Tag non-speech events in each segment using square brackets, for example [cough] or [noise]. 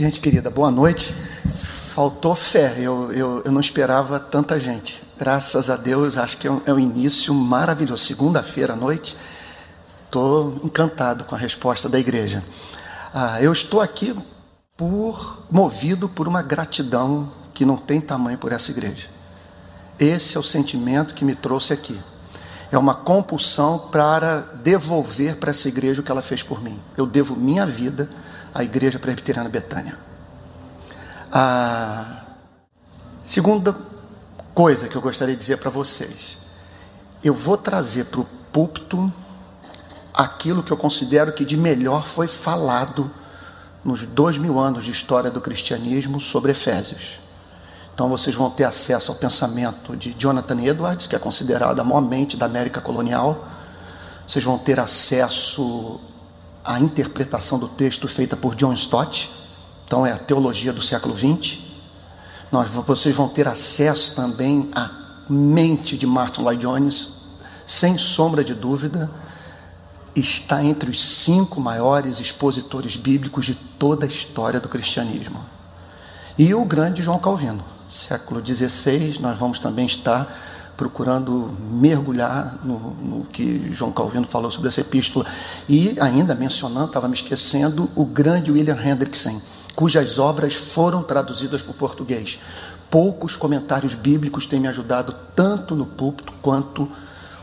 Gente querida, boa noite. Faltou fé, eu, eu, eu não esperava tanta gente. Graças a Deus, acho que é um, é um início maravilhoso. Segunda-feira à noite, estou encantado com a resposta da igreja. Ah, eu estou aqui por movido por uma gratidão que não tem tamanho por essa igreja. Esse é o sentimento que me trouxe aqui. É uma compulsão para devolver para essa igreja o que ela fez por mim. Eu devo minha vida à Igreja Presbiteriana Betânia. A segunda coisa que eu gostaria de dizer para vocês: eu vou trazer para o púlpito aquilo que eu considero que de melhor foi falado nos dois mil anos de história do cristianismo sobre Efésios. Então vocês vão ter acesso ao pensamento de Jonathan Edwards, que é considerado a maior mente da América colonial. Vocês vão ter acesso à interpretação do texto feita por John Stott. Então é a teologia do século XX. Nós, vocês vão ter acesso também à mente de Martin Lloyd Jones, sem sombra de dúvida, está entre os cinco maiores expositores bíblicos de toda a história do cristianismo. E o grande João Calvino século XVI, nós vamos também estar procurando mergulhar no, no, que João Calvino falou sobre essa epístola. E ainda mencionando, estava me esquecendo, o grande William Hendrickson, cujas obras foram traduzidas para o português. Poucos comentários bíblicos têm me ajudado tanto no púlpito quanto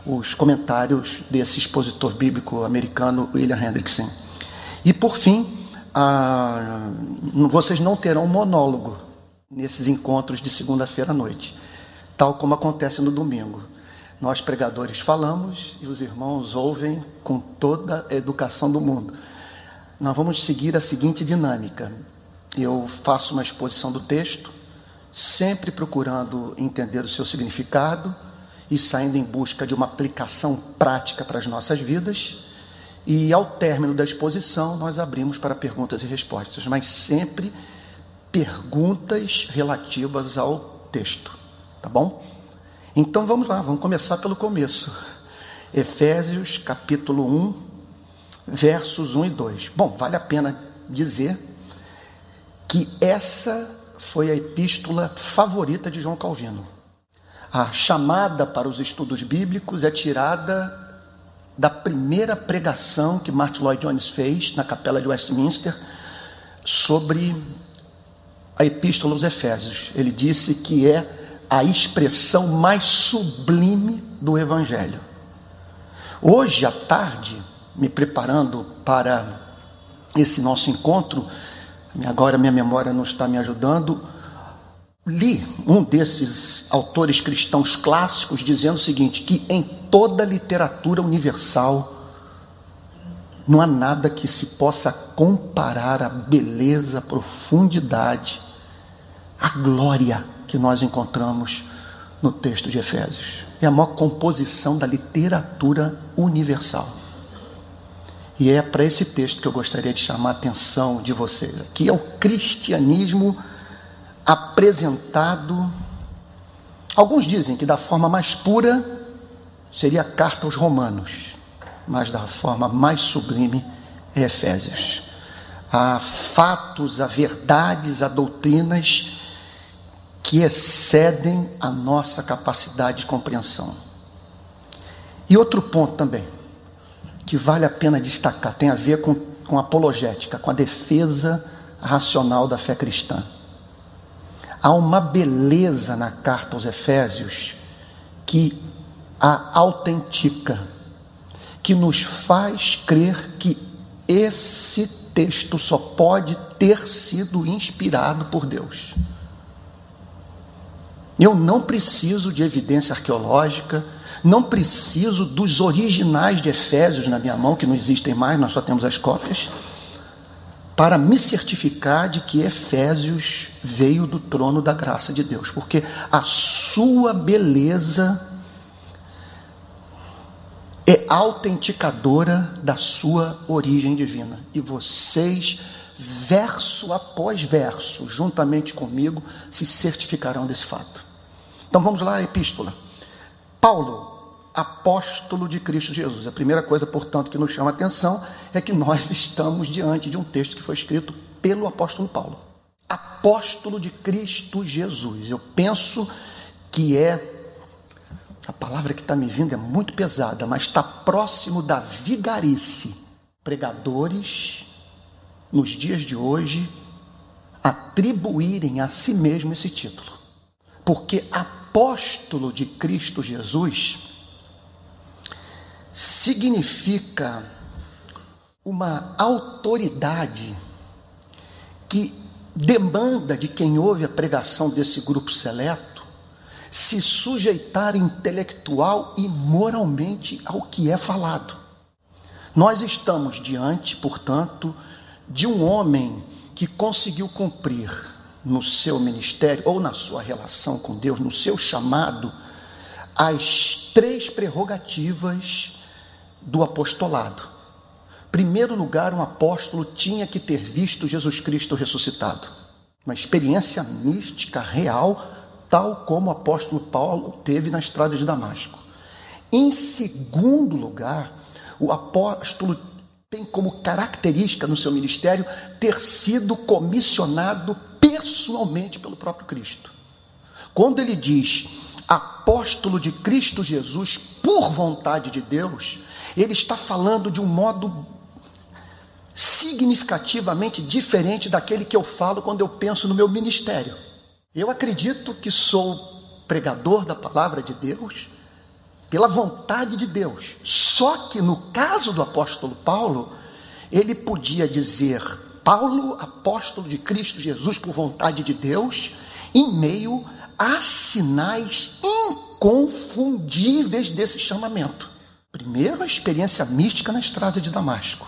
os comentários desse expositor bíblico americano William Hendrickson. E por fim, ah, vocês não terão monólogo nesses encontros de segunda-feira à noite, tal como acontece no domingo. Nós pregadores falamos e os irmãos ouvem com toda a educação do mundo. Nós vamos seguir a seguinte dinâmica: eu faço uma exposição do texto, sempre procurando entender o seu significado e saindo em busca de uma aplicação prática para as nossas vidas. E ao término da exposição, nós abrimos para perguntas e respostas, mas sempre perguntas relativas ao texto, tá bom? Então vamos lá, vamos começar pelo começo. Efésios capítulo 1, versos 1 e 2. Bom, vale a pena dizer que essa foi a epístola favorita de João Calvino. A chamada para os estudos bíblicos é tirada da primeira pregação que Martin Lloyd Jones fez na capela de Westminster sobre a Epístola aos Efésios. Ele disse que é a expressão mais sublime do Evangelho. Hoje à tarde, me preparando para esse nosso encontro, agora minha memória não está me ajudando, li um desses autores cristãos clássicos dizendo o seguinte: que em toda literatura universal não há nada que se possa comparar à beleza, à profundidade a glória que nós encontramos no texto de Efésios. É a maior composição da literatura universal. E é para esse texto que eu gostaria de chamar a atenção de vocês. Aqui é o cristianismo apresentado. Alguns dizem que da forma mais pura seria a carta aos Romanos, mas da forma mais sublime é Efésios. Há fatos, há verdades, há doutrinas que excedem a nossa capacidade de compreensão. E outro ponto também, que vale a pena destacar, tem a ver com, com apologética, com a defesa racional da fé cristã. Há uma beleza na carta aos Efésios que a autentica, que nos faz crer que esse texto só pode ter sido inspirado por Deus. Eu não preciso de evidência arqueológica, não preciso dos originais de Efésios na minha mão, que não existem mais, nós só temos as cópias, para me certificar de que Efésios veio do trono da graça de Deus, porque a sua beleza é autenticadora da sua origem divina. E vocês, verso após verso, juntamente comigo, se certificarão desse fato. Então vamos lá, epístola. Paulo, apóstolo de Cristo Jesus. A primeira coisa, portanto, que nos chama a atenção é que nós [laughs] estamos diante de um texto que foi escrito pelo apóstolo Paulo. apóstolo de Cristo Jesus. Eu penso que é a palavra que está me vindo é muito pesada, mas está próximo da vigarice. Pregadores, nos dias de hoje, atribuírem a si mesmo esse título. Porque apóstolo de Cristo Jesus significa uma autoridade que demanda de quem ouve a pregação desse grupo seleto se sujeitar intelectual e moralmente ao que é falado. Nós estamos diante, portanto, de um homem que conseguiu cumprir no seu ministério ou na sua relação com Deus, no seu chamado, as três prerrogativas do apostolado. Primeiro lugar, um apóstolo tinha que ter visto Jesus Cristo ressuscitado. Uma experiência mística real tal como o apóstolo Paulo teve na estrada de Damasco. Em segundo lugar, o apóstolo tem como característica no seu ministério ter sido comissionado pessoalmente pelo próprio Cristo. Quando ele diz apóstolo de Cristo Jesus por vontade de Deus, ele está falando de um modo significativamente diferente daquele que eu falo quando eu penso no meu ministério. Eu acredito que sou pregador da palavra de Deus pela vontade de Deus. Só que no caso do apóstolo Paulo, ele podia dizer Paulo, apóstolo de Cristo Jesus por vontade de Deus, em meio a sinais inconfundíveis desse chamamento. Primeiro, a experiência mística na estrada de Damasco,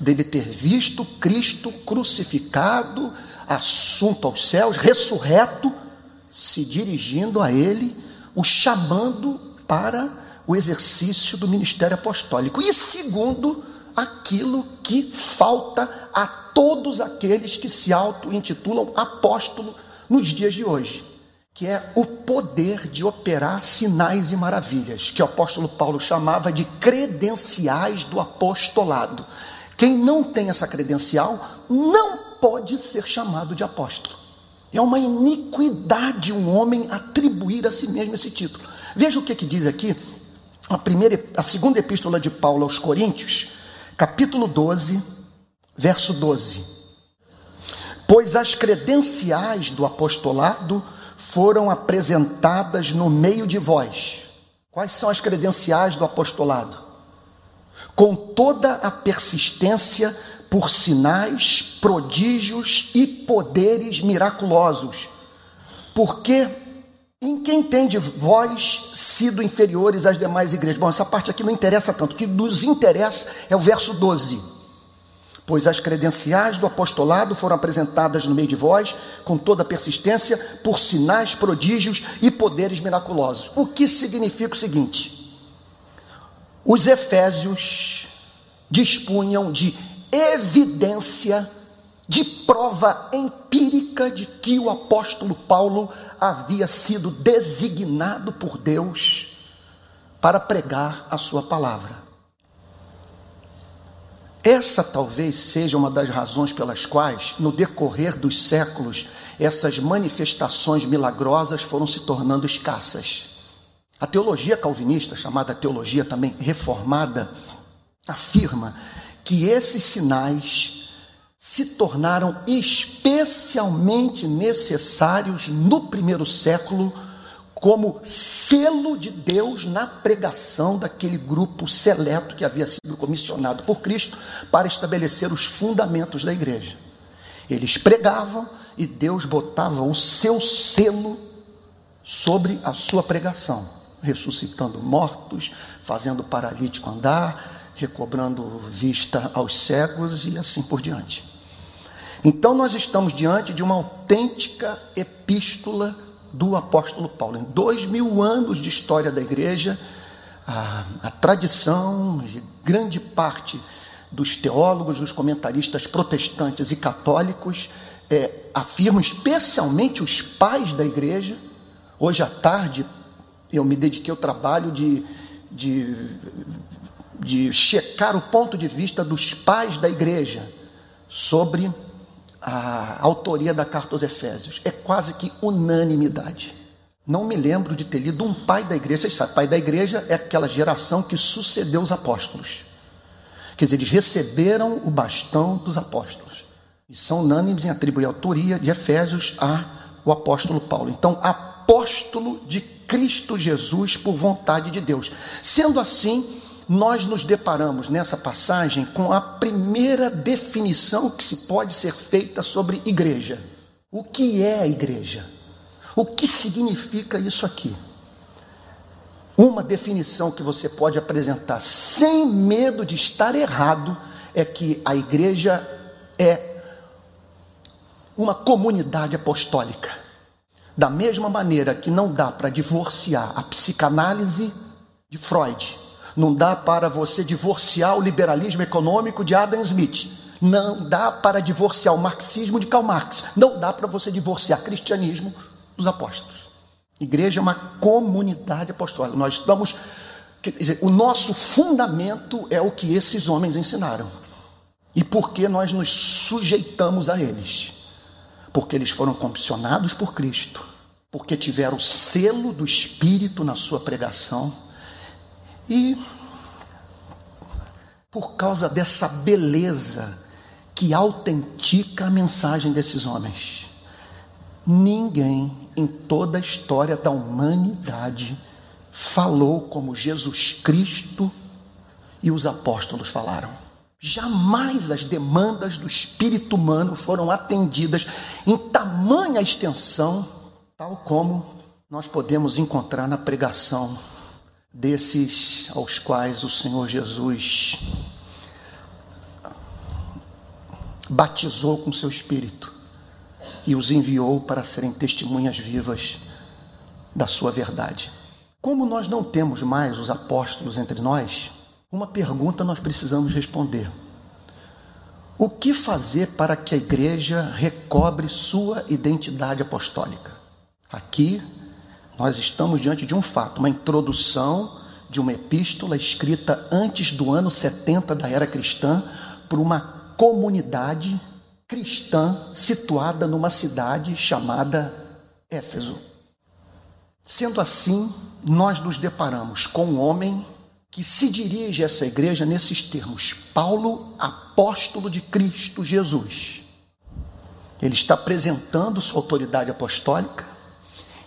dele ter visto Cristo crucificado, assunto aos céus, ressurreto, se dirigindo a ele, o chamando para o exercício do ministério apostólico. E segundo, aquilo que falta a todos aqueles que se auto-intitulam apóstolo nos dias de hoje, que é o poder de operar sinais e maravilhas, que o apóstolo Paulo chamava de credenciais do apostolado. Quem não tem essa credencial não pode ser chamado de apóstolo. É uma iniquidade um homem atribuir a si mesmo esse título. Veja o que, que diz aqui a, primeira, a segunda epístola de Paulo aos Coríntios, capítulo 12, verso 12. Pois as credenciais do apostolado foram apresentadas no meio de vós. Quais são as credenciais do apostolado? Com toda a persistência por sinais, prodígios e poderes miraculosos. Porque em quem tem de vós sido inferiores às demais igrejas? Bom, essa parte aqui não interessa tanto. O que nos interessa é o verso 12. Pois as credenciais do apostolado foram apresentadas no meio de vós, com toda persistência, por sinais, prodígios e poderes miraculosos. O que significa o seguinte: os efésios dispunham de evidência de prova empírica de que o apóstolo Paulo havia sido designado por Deus para pregar a sua palavra. Essa talvez seja uma das razões pelas quais, no decorrer dos séculos, essas manifestações milagrosas foram se tornando escassas. A teologia calvinista, chamada teologia também reformada, afirma que esses sinais se tornaram especialmente necessários no primeiro século como selo de Deus na pregação daquele grupo seleto que havia sido comissionado por Cristo para estabelecer os fundamentos da igreja. Eles pregavam e Deus botava o seu selo sobre a sua pregação, ressuscitando mortos, fazendo o paralítico andar, recobrando vista aos cegos e assim por diante. Então, nós estamos diante de uma autêntica epístola do apóstolo Paulo. Em dois mil anos de história da igreja, a, a tradição grande parte dos teólogos, dos comentaristas protestantes e católicos é, afirmam, especialmente os pais da igreja. Hoje à tarde, eu me dediquei ao trabalho de, de de checar o ponto de vista dos pais da igreja sobre a autoria da carta aos Efésios. É quase que unanimidade. Não me lembro de ter lido um pai da igreja. Vocês sabem, pai da igreja é aquela geração que sucedeu os apóstolos. Quer dizer, eles receberam o bastão dos apóstolos. E são unânimes em atribuir a autoria de Efésios ao apóstolo Paulo. Então, apóstolo de Cristo Jesus por vontade de Deus. Sendo assim, nós nos deparamos nessa passagem com a primeira definição que se pode ser feita sobre igreja. O que é a igreja? O que significa isso aqui? Uma definição que você pode apresentar sem medo de estar errado é que a igreja é uma comunidade apostólica. Da mesma maneira que não dá para divorciar a psicanálise de Freud, não dá para você divorciar o liberalismo econômico de Adam Smith. Não dá para divorciar o marxismo de Karl Marx. Não dá para você divorciar cristianismo dos apóstolos. Igreja é uma comunidade apostólica. Nós estamos. Dizer, o nosso fundamento é o que esses homens ensinaram. E por que nós nos sujeitamos a eles? Porque eles foram comissionados por Cristo, porque tiveram o selo do Espírito na sua pregação e por causa dessa beleza que autentica a mensagem desses homens. Ninguém em toda a história da humanidade falou como Jesus Cristo e os apóstolos falaram. Jamais as demandas do espírito humano foram atendidas em tamanha extensão, tal como nós podemos encontrar na pregação desses aos quais o Senhor Jesus batizou com seu espírito e os enviou para serem testemunhas vivas da sua verdade. Como nós não temos mais os apóstolos entre nós, uma pergunta nós precisamos responder. O que fazer para que a igreja recobre sua identidade apostólica? Aqui nós estamos diante de um fato, uma introdução de uma epístola escrita antes do ano 70 da era cristã por uma comunidade cristã situada numa cidade chamada Éfeso. Sendo assim, nós nos deparamos com um homem que se dirige a essa igreja nesses termos: Paulo, apóstolo de Cristo Jesus. Ele está apresentando sua autoridade apostólica,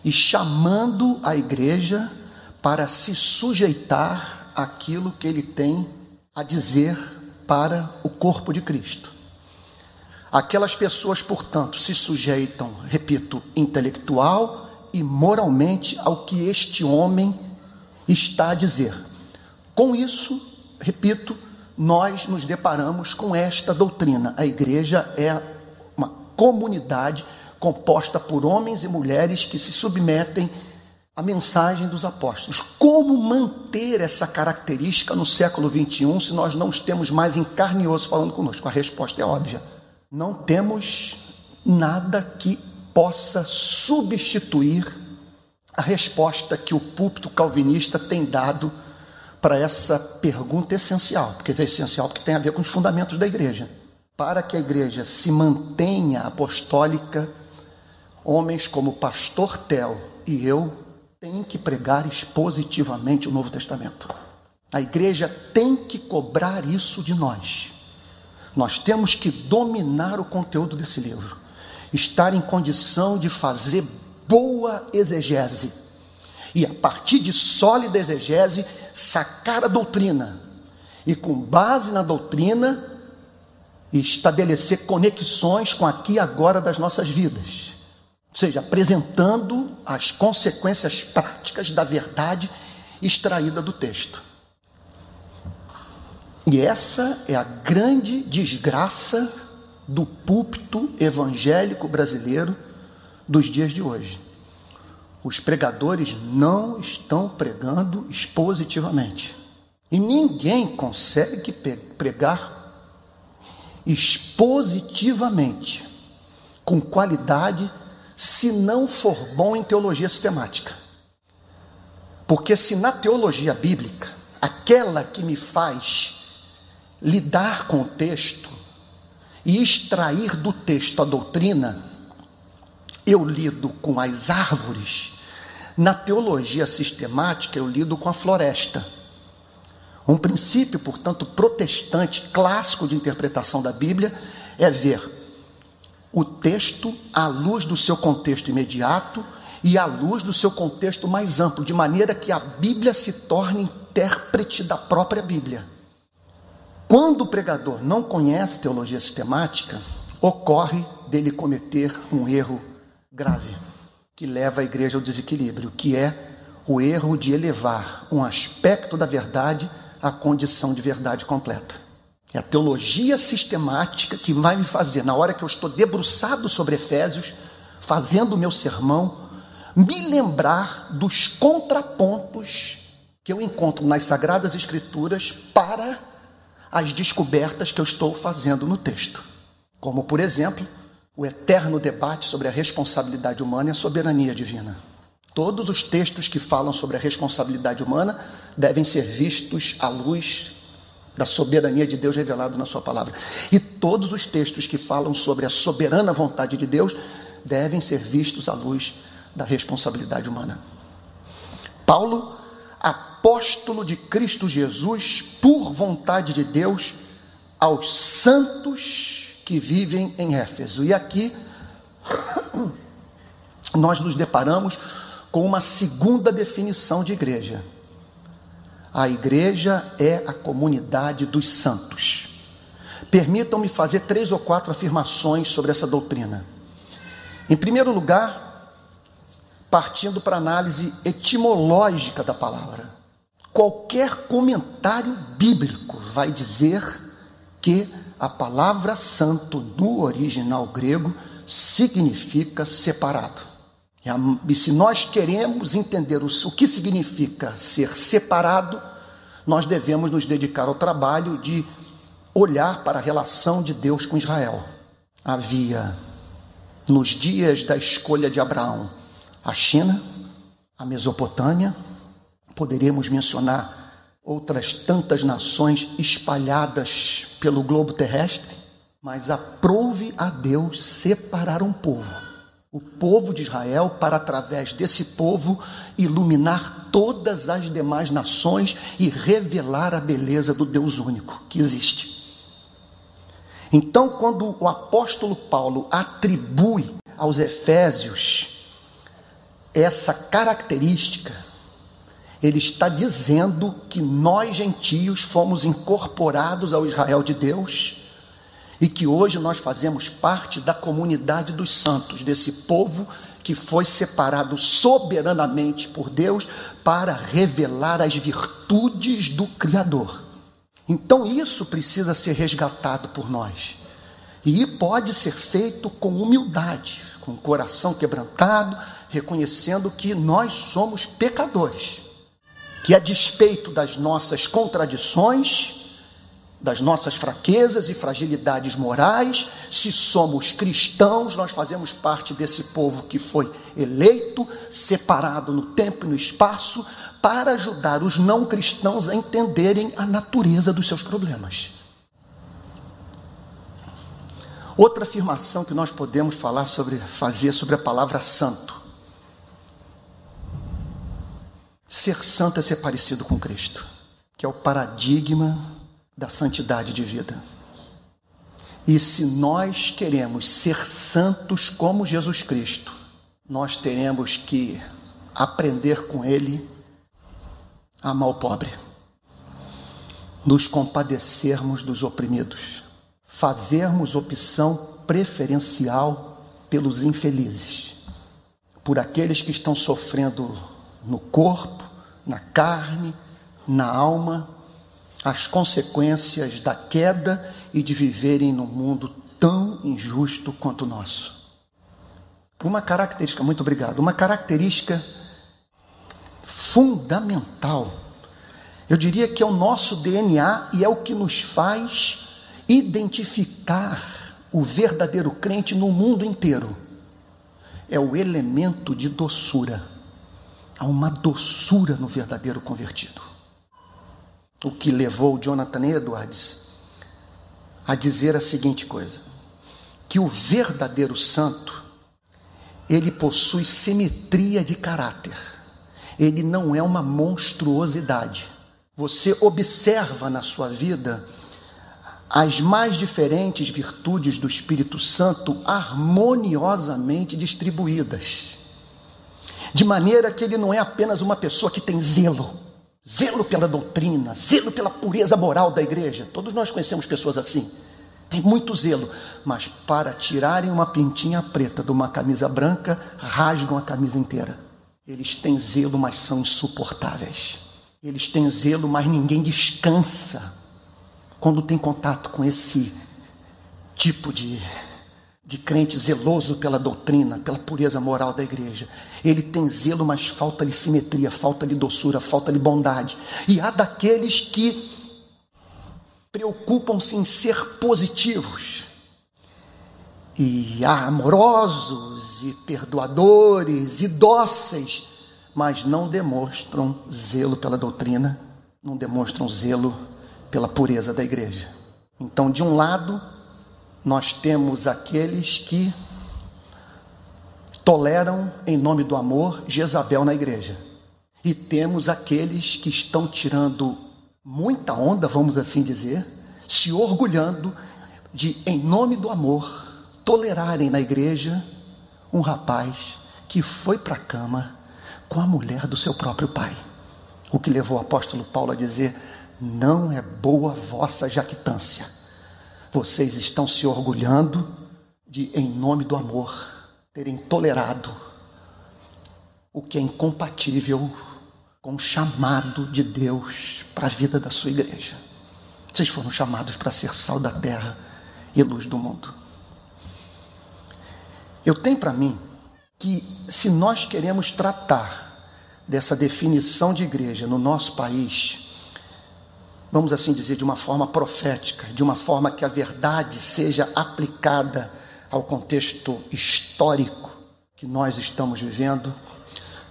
e chamando a igreja para se sujeitar àquilo que ele tem a dizer para o corpo de Cristo. Aquelas pessoas, portanto, se sujeitam, repito, intelectual e moralmente ao que este homem está a dizer. Com isso, repito, nós nos deparamos com esta doutrina. A igreja é uma comunidade composta por homens e mulheres que se submetem à mensagem dos apóstolos. Como manter essa característica no século 21 se nós não temos mais em carne e osso falando conosco? A resposta é óbvia. Não temos nada que possa substituir a resposta que o púlpito calvinista tem dado para essa pergunta essencial, porque é essencial porque tem a ver com os fundamentos da igreja. Para que a igreja se mantenha apostólica, homens como pastor Tel e eu têm que pregar expositivamente o Novo Testamento. A igreja tem que cobrar isso de nós. Nós temos que dominar o conteúdo desse livro, estar em condição de fazer boa exegese e, a partir de sólida exegese, sacar a doutrina e, com base na doutrina, estabelecer conexões com aqui e agora das nossas vidas ou seja, apresentando as consequências práticas da verdade extraída do texto. E essa é a grande desgraça do púlpito evangélico brasileiro dos dias de hoje. Os pregadores não estão pregando expositivamente. E ninguém consegue pregar expositivamente, com qualidade se não for bom em teologia sistemática. Porque se na teologia bíblica, aquela que me faz lidar com o texto e extrair do texto a doutrina, eu lido com as árvores. Na teologia sistemática, eu lido com a floresta. Um princípio, portanto, protestante clássico de interpretação da Bíblia é ver o texto à luz do seu contexto imediato e à luz do seu contexto mais amplo, de maneira que a Bíblia se torne intérprete da própria Bíblia. Quando o pregador não conhece teologia sistemática, ocorre dele cometer um erro grave, que leva a igreja ao desequilíbrio, que é o erro de elevar um aspecto da verdade à condição de verdade completa. É a teologia sistemática que vai me fazer, na hora que eu estou debruçado sobre Efésios, fazendo o meu sermão, me lembrar dos contrapontos que eu encontro nas Sagradas Escrituras para as descobertas que eu estou fazendo no texto. Como, por exemplo, o eterno debate sobre a responsabilidade humana e a soberania divina. Todos os textos que falam sobre a responsabilidade humana devem ser vistos à luz da soberania de Deus revelado na Sua palavra. E todos os textos que falam sobre a soberana vontade de Deus devem ser vistos à luz da responsabilidade humana. Paulo apóstolo de Cristo Jesus, por vontade de Deus, aos santos que vivem em Éfeso. E aqui [coughs] nós nos deparamos com uma segunda definição de igreja. A igreja é a comunidade dos santos. Permitam-me fazer três ou quatro afirmações sobre essa doutrina. Em primeiro lugar, partindo para a análise etimológica da palavra. Qualquer comentário bíblico vai dizer que a palavra santo no original grego significa separado. E se nós queremos entender o que significa ser separado, nós devemos nos dedicar ao trabalho de olhar para a relação de Deus com Israel. Havia, nos dias da escolha de Abraão, a China, a Mesopotâmia, poderíamos mencionar outras tantas nações espalhadas pelo globo terrestre, mas aprouve a Deus separar um povo, o povo de Israel, para através desse povo iluminar todas as demais nações e revelar a beleza do Deus único que existe. Então, quando o apóstolo Paulo atribui aos Efésios essa característica, ele está dizendo que nós gentios fomos incorporados ao Israel de Deus e que hoje nós fazemos parte da comunidade dos santos, desse povo que foi separado soberanamente por Deus para revelar as virtudes do Criador. Então isso precisa ser resgatado por nós. E pode ser feito com humildade, com o coração quebrantado, reconhecendo que nós somos pecadores, que a despeito das nossas contradições, das nossas fraquezas e fragilidades morais, se somos cristãos, nós fazemos parte desse povo que foi eleito, separado no tempo e no espaço, para ajudar os não cristãos a entenderem a natureza dos seus problemas. Outra afirmação que nós podemos falar sobre, fazer sobre a palavra santo. Ser santo é ser parecido com Cristo, que é o paradigma da santidade de vida. E se nós queremos ser santos como Jesus Cristo, nós teremos que aprender com Ele a amar o pobre, nos compadecermos dos oprimidos, fazermos opção preferencial pelos infelizes, por aqueles que estão sofrendo no corpo, na carne, na alma, as consequências da queda e de viverem num mundo tão injusto quanto o nosso. Uma característica, muito obrigado, uma característica fundamental, eu diria que é o nosso DNA e é o que nos faz identificar o verdadeiro crente no mundo inteiro. É o elemento de doçura. Há uma doçura no verdadeiro convertido. O que levou Jonathan Edwards a dizer a seguinte coisa: que o verdadeiro santo ele possui simetria de caráter. Ele não é uma monstruosidade. Você observa na sua vida as mais diferentes virtudes do Espírito Santo harmoniosamente distribuídas. De maneira que ele não é apenas uma pessoa que tem zelo, zelo pela doutrina, zelo pela pureza moral da igreja. Todos nós conhecemos pessoas assim. Tem muito zelo, mas para tirarem uma pintinha preta de uma camisa branca, rasgam a camisa inteira. Eles têm zelo, mas são insuportáveis. Eles têm zelo, mas ninguém descansa quando tem contato com esse tipo de, de crente zeloso pela doutrina, pela pureza moral da igreja. Ele tem zelo, mas falta-lhe simetria, falta-lhe doçura, falta-lhe bondade. E há daqueles que preocupam-se em ser positivos e amorosos e perdoadores e dóceis, mas não demonstram zelo pela doutrina, não demonstram zelo pela pureza da igreja. Então, de um lado, nós temos aqueles que toleram, em nome do amor, Jezabel na igreja. E temos aqueles que estão tirando muita onda, vamos assim dizer, se orgulhando de, em nome do amor, tolerarem na igreja um rapaz que foi para a cama com a mulher do seu próprio pai. O que levou o apóstolo Paulo a dizer: Não é boa vossa jactância. Vocês estão se orgulhando de, em nome do amor, terem tolerado o que é incompatível com o chamado de Deus para a vida da sua igreja. Vocês foram chamados para ser sal da terra e luz do mundo. Eu tenho para mim que se nós queremos tratar dessa definição de igreja no nosso país, vamos assim dizer, de uma forma profética, de uma forma que a verdade seja aplicada ao contexto histórico que nós estamos vivendo,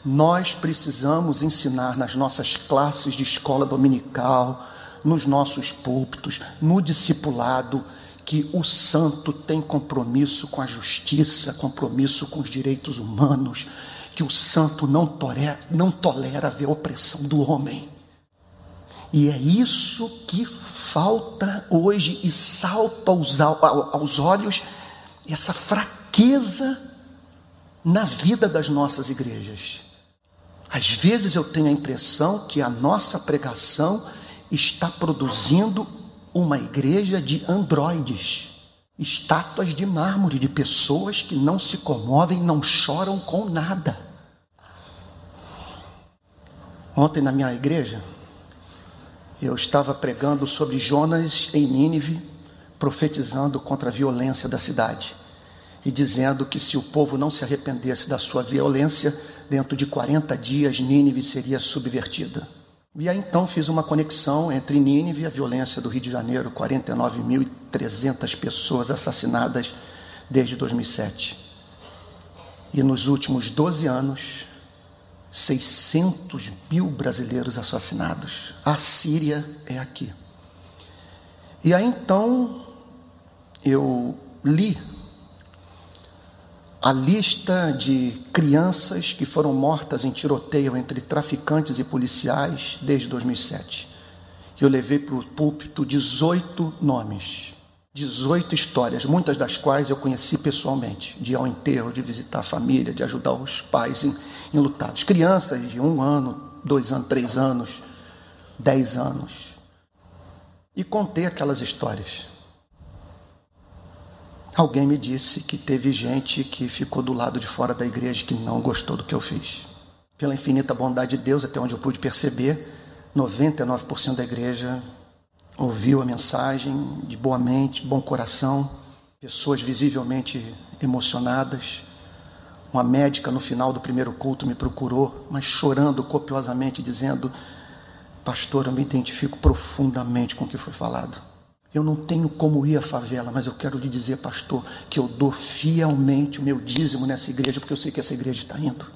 nós precisamos ensinar nas nossas classes de escola dominical, nos nossos púlpitos, no discipulado, que o santo tem compromisso com a justiça, compromisso com os direitos humanos, que o santo não tolera, não tolera ver a opressão do homem. E é isso que falta hoje e salta aos, aos olhos essa fraqueza na vida das nossas igrejas. Às vezes eu tenho a impressão que a nossa pregação está produzindo uma igreja de androides, estátuas de mármore, de pessoas que não se comovem, não choram com nada. Ontem na minha igreja, eu estava pregando sobre Jonas em Nínive, profetizando contra a violência da cidade e dizendo que se o povo não se arrependesse da sua violência, dentro de 40 dias Nínive seria subvertida. E aí então fiz uma conexão entre Nínive e a violência do Rio de Janeiro, 49.300 pessoas assassinadas desde 2007. E nos últimos 12 anos, 600 mil brasileiros assassinados. A Síria é aqui. E aí então eu li a lista de crianças que foram mortas em tiroteio entre traficantes e policiais desde 2007. Eu levei para o púlpito 18 nomes, 18 histórias, muitas das quais eu conheci pessoalmente, de ir ao enterro, de visitar a família, de ajudar os pais enlutados. Crianças de um ano, dois anos, três anos, dez anos. E contei aquelas histórias. Alguém me disse que teve gente que ficou do lado de fora da igreja que não gostou do que eu fiz. Pela infinita bondade de Deus, até onde eu pude perceber, 99% da igreja ouviu a mensagem de boa mente, bom coração, pessoas visivelmente emocionadas. Uma médica no final do primeiro culto me procurou, mas chorando copiosamente, dizendo: Pastor, eu me identifico profundamente com o que foi falado. Eu não tenho como ir à favela, mas eu quero lhe dizer, pastor, que eu dou fielmente o meu dízimo nessa igreja, porque eu sei que essa igreja está indo.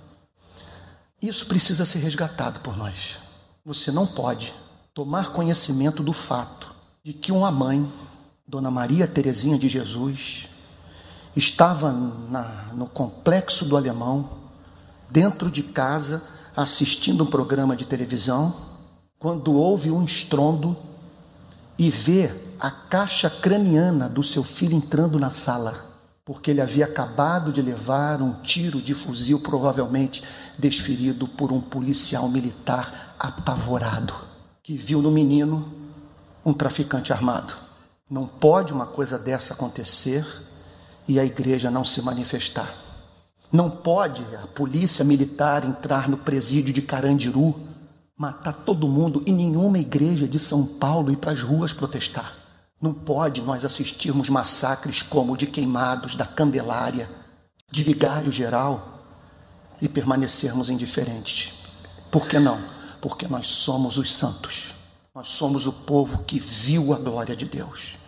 Isso precisa ser resgatado por nós. Você não pode tomar conhecimento do fato de que uma mãe, Dona Maria Terezinha de Jesus, estava na, no complexo do Alemão, dentro de casa, assistindo um programa de televisão, quando houve um estrondo e vê a caixa craniana do seu filho entrando na sala, porque ele havia acabado de levar um tiro de fuzil, provavelmente desferido por um policial militar apavorado, que viu no menino um traficante armado. Não pode uma coisa dessa acontecer e a igreja não se manifestar. Não pode a polícia militar entrar no presídio de Carandiru, matar todo mundo e nenhuma igreja de São Paulo ir para as ruas protestar. Não pode nós assistirmos massacres como o de queimados da Candelária, de Vigário Geral e permanecermos indiferentes. Por que não? Porque nós somos os santos. Nós somos o povo que viu a glória de Deus.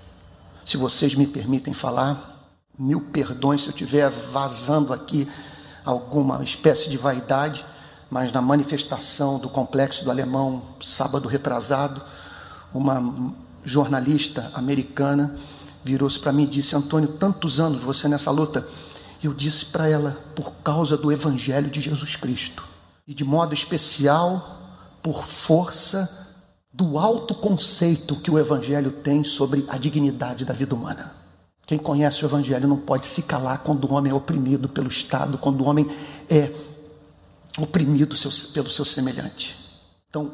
Se vocês me permitem falar, Mil perdões se eu estiver vazando aqui alguma espécie de vaidade, mas na manifestação do complexo do alemão, sábado retrasado, uma jornalista americana virou-se para mim e disse: Antônio, tantos anos você nessa luta. Eu disse para ela: por causa do Evangelho de Jesus Cristo, e de modo especial, por força do alto conceito que o Evangelho tem sobre a dignidade da vida humana. Quem conhece o Evangelho não pode se calar quando o homem é oprimido pelo Estado, quando o homem é oprimido pelo seu semelhante. Então,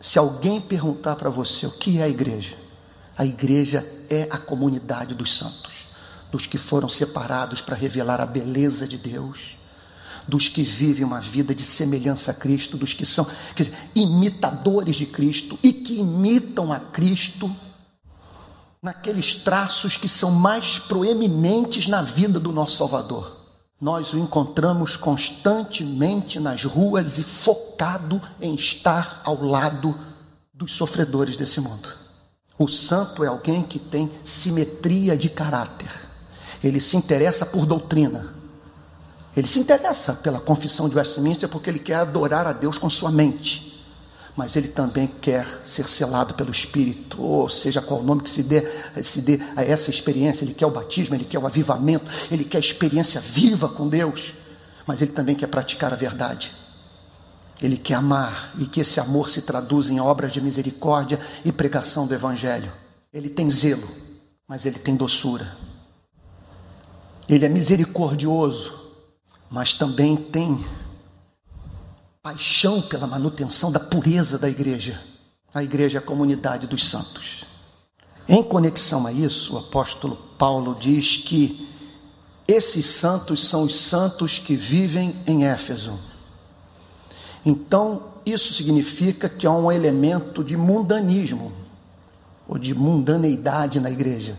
se alguém perguntar para você o que é a igreja, a igreja é a comunidade dos santos, dos que foram separados para revelar a beleza de Deus, dos que vivem uma vida de semelhança a Cristo, dos que são dizer, imitadores de Cristo e que imitam a Cristo naqueles traços que são mais proeminentes na vida do nosso Salvador. Nós o encontramos constantemente nas ruas e focado em estar ao lado dos sofredores desse mundo. O santo é alguém que tem simetria de caráter. Ele se interessa por doutrina. Ele se interessa pela confissão de Westminster porque ele quer adorar a Deus com sua mente mas ele também quer ser selado pelo Espírito, ou seja, qual o nome que se dê, se dê a essa experiência. Ele quer o batismo, ele quer o avivamento, ele quer a experiência viva com Deus, mas ele também quer praticar a verdade. Ele quer amar e que esse amor se traduza em obras de misericórdia e pregação do Evangelho. Ele tem zelo, mas ele tem doçura. Ele é misericordioso, mas também tem paixão pela manutenção da pureza da igreja. A igreja é a comunidade dos santos. Em conexão a isso, o apóstolo Paulo diz que esses santos são os santos que vivem em Éfeso. Então, isso significa que há um elemento de mundanismo, ou de mundaneidade na igreja.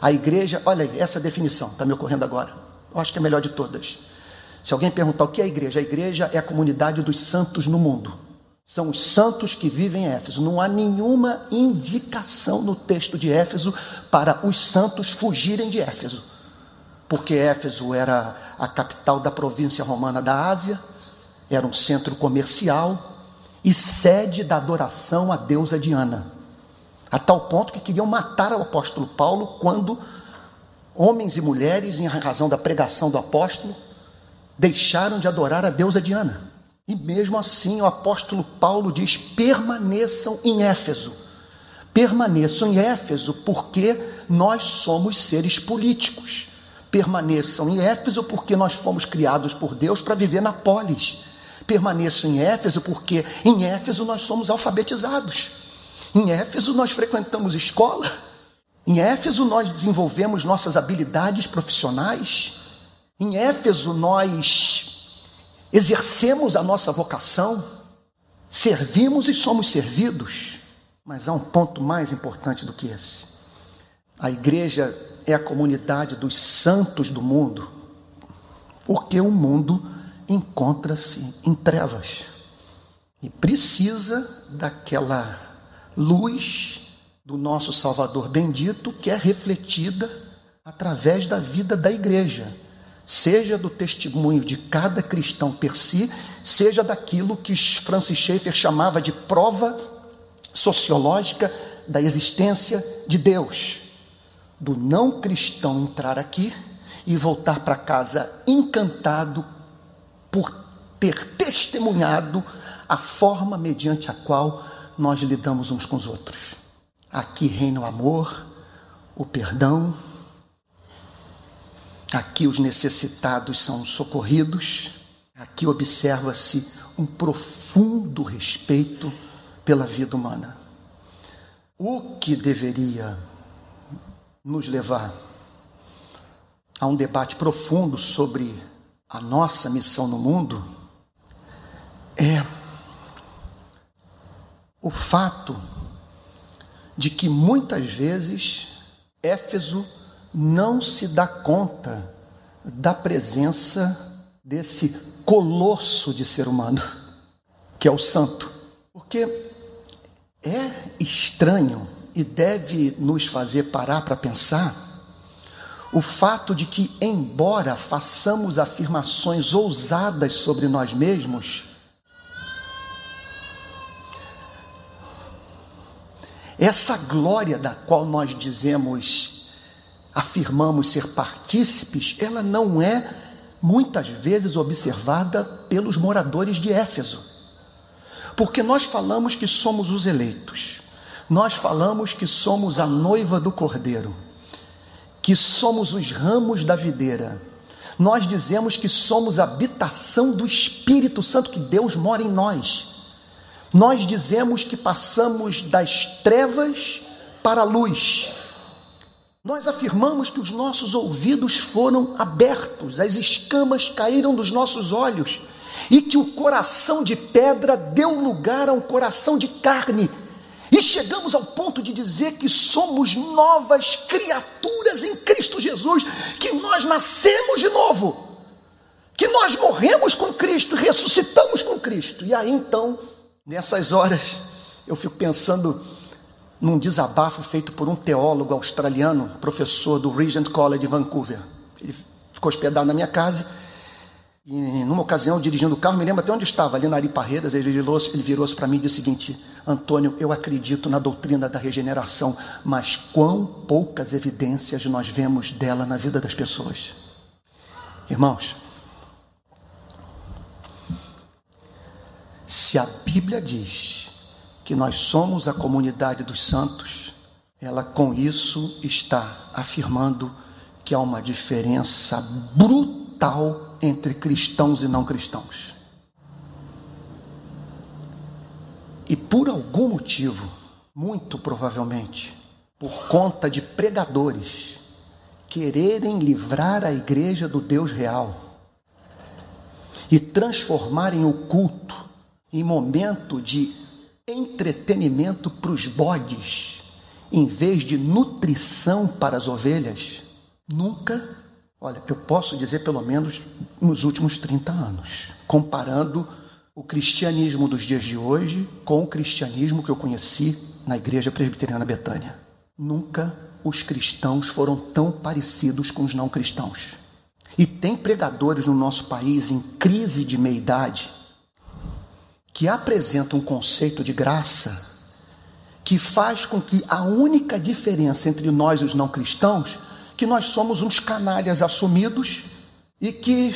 A igreja, olha aí, essa definição está me ocorrendo agora. Eu acho que é a melhor de todas. Se alguém perguntar o que é a igreja, a igreja é a comunidade dos santos no mundo. São os santos que vivem em Éfeso. Não há nenhuma indicação no texto de Éfeso para os santos fugirem de Éfeso. Porque Éfeso era a capital da província romana da Ásia, era um centro comercial e sede da adoração à deusa Diana. A tal ponto que queriam matar o apóstolo Paulo quando homens e mulheres, em razão da pregação do apóstolo, deixaram de adorar a deusa Diana. E mesmo assim, o apóstolo Paulo diz: permaneçam em Éfeso. Permaneçam em Éfeso, porque nós somos seres políticos. Permaneçam em Éfeso, porque nós fomos criados por Deus para viver na polis. Permaneçam em Éfeso, porque em Éfeso nós somos alfabetizados. Em Éfeso nós frequentamos escola. Em Éfeso nós desenvolvemos nossas habilidades profissionais. Em Éfeso, nós exercemos a nossa vocação, servimos e somos servidos, mas há um ponto mais importante do que esse. A igreja é a comunidade dos santos do mundo, porque o mundo encontra-se em trevas e precisa daquela luz do nosso Salvador bendito que é refletida através da vida da igreja seja do testemunho de cada cristão per si, seja daquilo que Francis Schaeffer chamava de prova sociológica da existência de Deus. Do não cristão entrar aqui e voltar para casa encantado por ter testemunhado a forma mediante a qual nós lidamos uns com os outros. Aqui reina o amor, o perdão, aqui os necessitados são socorridos, aqui observa-se um profundo respeito pela vida humana. O que deveria nos levar a um debate profundo sobre a nossa missão no mundo é o fato de que muitas vezes Éfeso não se dá conta da presença desse colosso de ser humano, que é o santo. Porque é estranho e deve nos fazer parar para pensar o fato de que, embora façamos afirmações ousadas sobre nós mesmos, essa glória da qual nós dizemos, afirmamos ser partícipes, ela não é muitas vezes observada pelos moradores de Éfeso. Porque nós falamos que somos os eleitos, nós falamos que somos a noiva do cordeiro que somos os ramos da videira. Nós dizemos que somos a habitação do Espírito Santo, que Deus mora em nós. Nós dizemos que passamos das trevas para a luz. Nós afirmamos que os nossos ouvidos foram abertos, as escamas caíram dos nossos olhos e que o coração de pedra deu lugar a um coração de carne e chegamos ao ponto de dizer que somos novas criaturas em Cristo Jesus, que nós nascemos de novo, que nós morremos com Cristo, ressuscitamos com Cristo. E aí então, nessas horas, eu fico pensando num desabafo feito por um teólogo australiano, professor do Regent College de Vancouver. Ele ficou hospedado na minha casa e numa ocasião, dirigindo o carro, me lembro até onde estava, ali na Ari Parreiras, ele virou-se virou para mim e disse o seguinte: Antônio, eu acredito na doutrina da regeneração, mas quão poucas evidências nós vemos dela na vida das pessoas. Irmãos, se a Bíblia diz que nós somos a comunidade dos santos, ela com isso está afirmando que há uma diferença brutal entre cristãos e não cristãos. E por algum motivo, muito provavelmente, por conta de pregadores quererem livrar a igreja do Deus real e transformarem o culto em momento de entretenimento para os bodes, em vez de nutrição para as ovelhas, nunca Olha, eu posso dizer pelo menos nos últimos 30 anos, comparando o cristianismo dos dias de hoje com o cristianismo que eu conheci na Igreja Presbiteriana Betânia. Nunca os cristãos foram tão parecidos com os não cristãos. E tem pregadores no nosso país em crise de meia-idade que apresentam um conceito de graça que faz com que a única diferença entre nós e os não cristãos que nós somos uns canalhas assumidos e que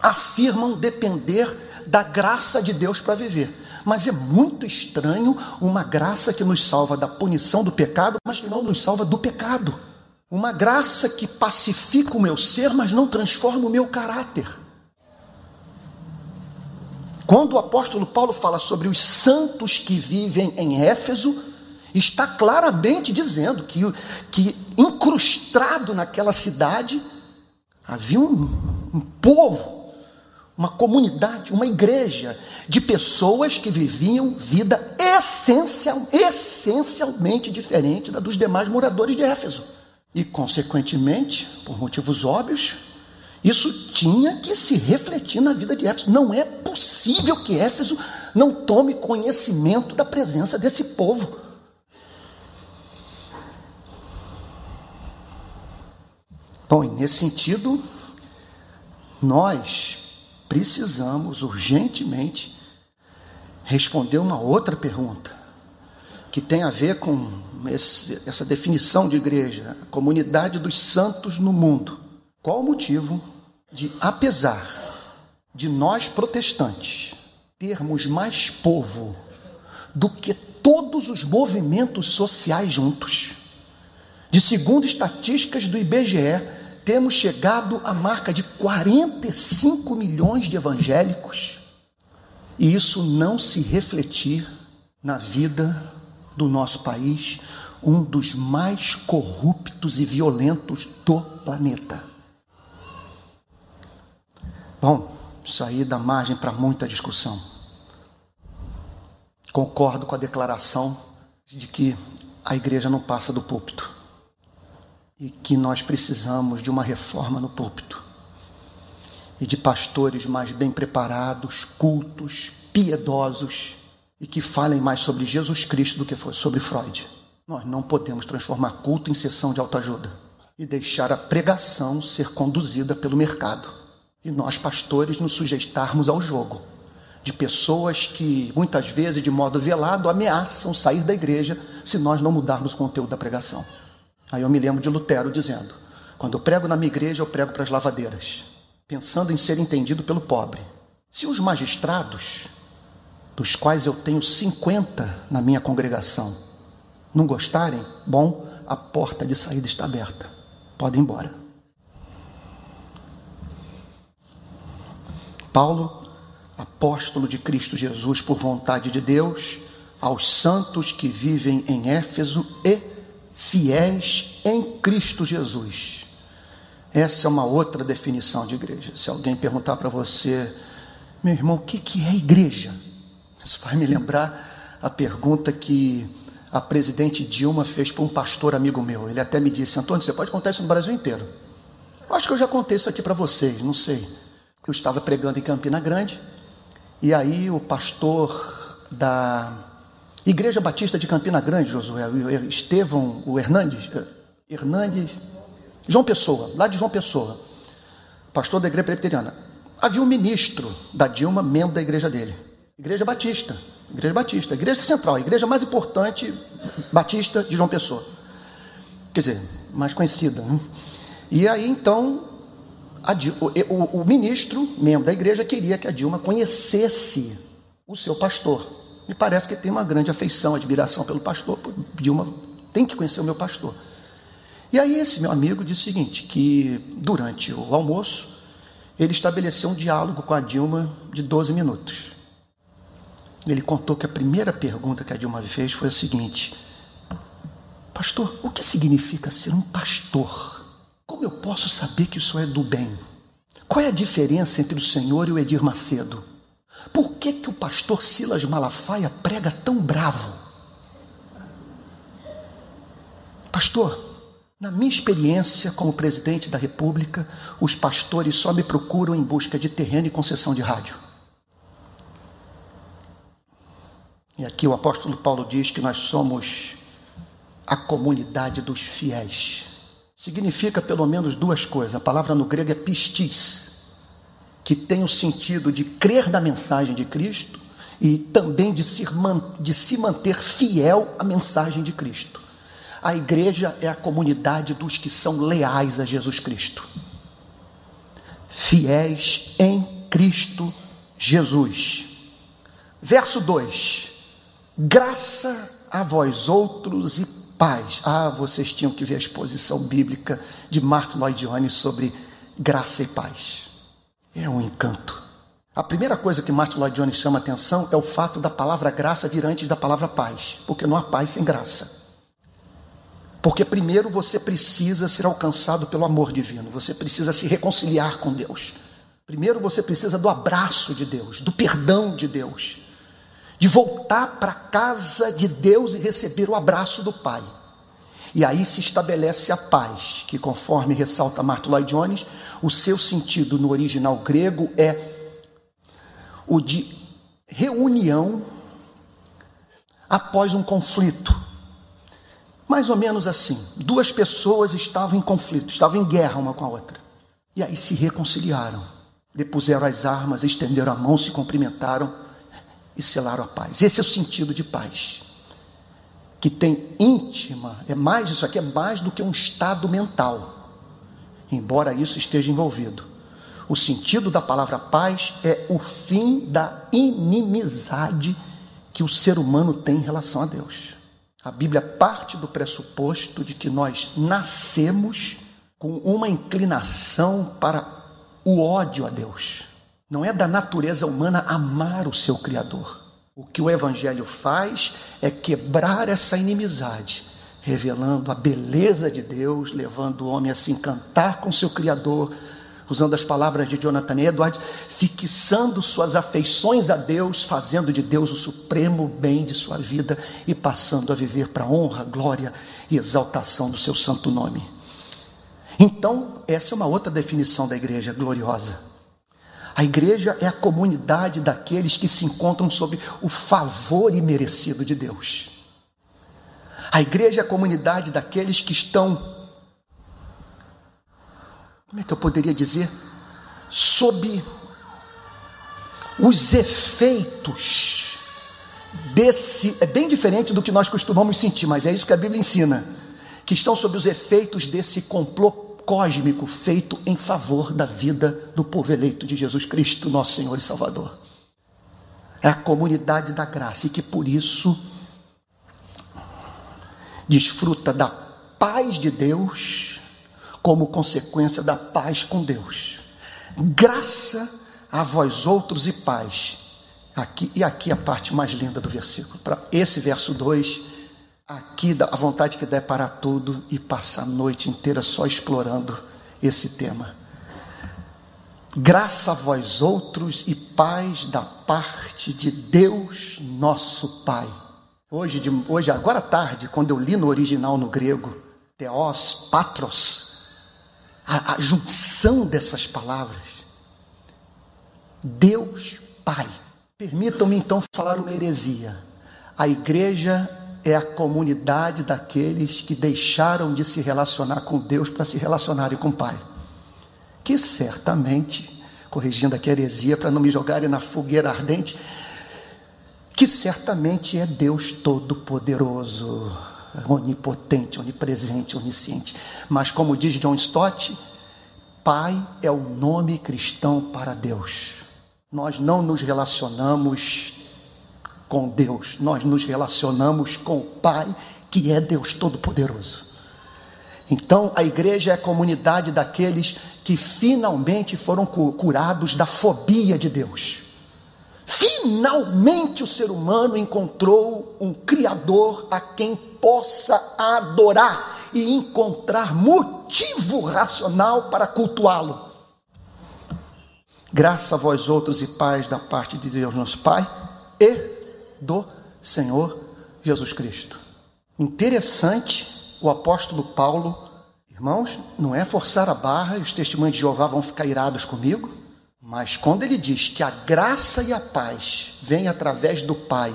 afirmam depender da graça de Deus para viver. Mas é muito estranho uma graça que nos salva da punição do pecado, mas que não nos salva do pecado. Uma graça que pacifica o meu ser, mas não transforma o meu caráter. Quando o apóstolo Paulo fala sobre os santos que vivem em Éfeso, está claramente dizendo que, que incrustado naquela cidade havia um, um povo, uma comunidade, uma igreja de pessoas que viviam vida essencial, essencialmente diferente da dos demais moradores de Éfeso. E, consequentemente, por motivos óbvios, isso tinha que se refletir na vida de Éfeso. Não é possível que Éfeso não tome conhecimento da presença desse povo. Bom, e nesse sentido, nós precisamos urgentemente responder uma outra pergunta, que tem a ver com esse, essa definição de igreja, comunidade dos santos no mundo. Qual o motivo de, apesar de nós protestantes termos mais povo do que todos os movimentos sociais juntos, de segundo estatísticas do IBGE, temos chegado à marca de 45 milhões de evangélicos, e isso não se refletir na vida do nosso país, um dos mais corruptos e violentos do planeta. Bom, isso aí dá margem para muita discussão. Concordo com a declaração de que a igreja não passa do púlpito e que nós precisamos de uma reforma no púlpito e de pastores mais bem preparados, cultos, piedosos e que falem mais sobre Jesus Cristo do que sobre Freud. Nós não podemos transformar culto em sessão de autoajuda e deixar a pregação ser conduzida pelo mercado. E nós, pastores, nos sujeitarmos ao jogo de pessoas que, muitas vezes, de modo velado, ameaçam sair da igreja se nós não mudarmos o conteúdo da pregação. Aí eu me lembro de Lutero dizendo: quando eu prego na minha igreja, eu prego para as lavadeiras, pensando em ser entendido pelo pobre. Se os magistrados, dos quais eu tenho 50 na minha congregação, não gostarem, bom, a porta de saída está aberta. Pode ir embora. Paulo, apóstolo de Cristo Jesus por vontade de Deus, aos santos que vivem em Éfeso e fiéis em Cristo Jesus. Essa é uma outra definição de igreja. Se alguém perguntar para você, meu irmão, o que, que é igreja? Isso vai me lembrar a pergunta que a presidente Dilma fez para um pastor amigo meu. Ele até me disse: Antônio, você pode contar isso no Brasil inteiro. Acho que eu já contei isso aqui para vocês, não sei. Eu estava pregando em Campina Grande e aí o pastor da Igreja Batista de Campina Grande, Josué, Estevão, o Hernandes, eh, Hernandes, João Pessoa, lá de João Pessoa, pastor da Igreja Presbiteriana. Havia um ministro da Dilma, membro da igreja dele. Igreja Batista, Igreja Batista, Igreja Central, a igreja mais importante batista de João Pessoa. Quer dizer, mais conhecida. Né? E aí então o, o, o ministro, membro da igreja, queria que a Dilma conhecesse o seu pastor. Me parece que tem uma grande afeição, admiração pelo pastor. Dilma tem que conhecer o meu pastor. E aí esse meu amigo disse o seguinte, que durante o almoço ele estabeleceu um diálogo com a Dilma de 12 minutos. Ele contou que a primeira pergunta que a Dilma fez foi a seguinte: Pastor, o que significa ser um pastor? Como eu posso saber que isso é do bem? Qual é a diferença entre o Senhor e o Edir Macedo? Por que, que o pastor Silas Malafaia prega tão bravo? Pastor, na minha experiência como presidente da República, os pastores só me procuram em busca de terreno e concessão de rádio. E aqui o apóstolo Paulo diz que nós somos a comunidade dos fiéis. Significa pelo menos duas coisas. A palavra no grego é pistis, que tem o sentido de crer na mensagem de Cristo e também de se, de se manter fiel à mensagem de Cristo. A igreja é a comunidade dos que são leais a Jesus Cristo. Fiéis em Cristo Jesus. Verso 2: Graça a vós outros e paz. Ah, vocês tinham que ver a exposição bíblica de Martin Lloyd Jones sobre graça e paz. É um encanto. A primeira coisa que Martin Lloyd Jones chama atenção é o fato da palavra graça vir antes da palavra paz, porque não há paz sem graça. Porque primeiro você precisa ser alcançado pelo amor divino, você precisa se reconciliar com Deus. Primeiro você precisa do abraço de Deus, do perdão de Deus de voltar para a casa de Deus e receber o abraço do Pai. E aí se estabelece a paz, que conforme ressalta Martin Lloyd Jones, o seu sentido no original grego é o de reunião após um conflito. Mais ou menos assim, duas pessoas estavam em conflito, estavam em guerra uma com a outra. E aí se reconciliaram, depuseram as armas, estenderam a mão, se cumprimentaram e selaram a paz. Esse é o sentido de paz. Que tem íntima, é mais isso aqui, é mais do que um estado mental. embora isso esteja envolvido. O sentido da palavra paz é o fim da inimizade que o ser humano tem em relação a Deus. A Bíblia parte do pressuposto de que nós nascemos com uma inclinação para o ódio a Deus. Não é da natureza humana amar o seu Criador. O que o Evangelho faz é quebrar essa inimizade, revelando a beleza de Deus, levando o homem a se encantar com seu Criador, usando as palavras de Jonathan Edwards, fixando suas afeições a Deus, fazendo de Deus o supremo bem de sua vida e passando a viver para honra, glória e exaltação do seu santo nome. Então, essa é uma outra definição da igreja gloriosa. A igreja é a comunidade daqueles que se encontram sob o favor imerecido de Deus. A igreja é a comunidade daqueles que estão como é que eu poderia dizer? Sob os efeitos desse. É bem diferente do que nós costumamos sentir, mas é isso que a Bíblia ensina. Que estão sob os efeitos desse complô cósmico feito em favor da vida do povo eleito de Jesus Cristo, nosso Senhor e Salvador. É a comunidade da graça e que por isso desfruta da paz de Deus como consequência da paz com Deus. Graça a vós outros e paz. Aqui, e aqui a parte mais linda do versículo. Para esse verso 2, aqui a vontade que der para tudo e passar a noite inteira só explorando esse tema. Graça a vós outros e paz da parte de Deus, nosso Pai. Hoje, de, hoje agora à tarde, quando eu li no original no grego, Theos, Patros, a, a junção dessas palavras. Deus Pai. Permitam-me então falar uma heresia. A igreja é a comunidade daqueles que deixaram de se relacionar com Deus para se relacionarem com o Pai. Que certamente, corrigindo aqui a heresia para não me jogarem na fogueira ardente, que certamente é Deus Todo-Poderoso onipotente, onipresente, onisciente. Mas, como diz John Stott, Pai é o nome cristão para Deus. Nós não nos relacionamos com Deus, nós nos relacionamos com o Pai, que é Deus Todo-Poderoso. Então, a igreja é a comunidade daqueles que finalmente foram curados da fobia de Deus. Finalmente o ser humano encontrou um Criador a quem possa adorar e encontrar motivo racional para cultuá-lo. Graças a vós outros e pais da parte de Deus nosso Pai e do Senhor Jesus Cristo. Interessante, o apóstolo Paulo, irmãos, não é forçar a barra e os testemunhos de Jeová vão ficar irados comigo. Mas quando ele diz que a graça e a paz vêm através do Pai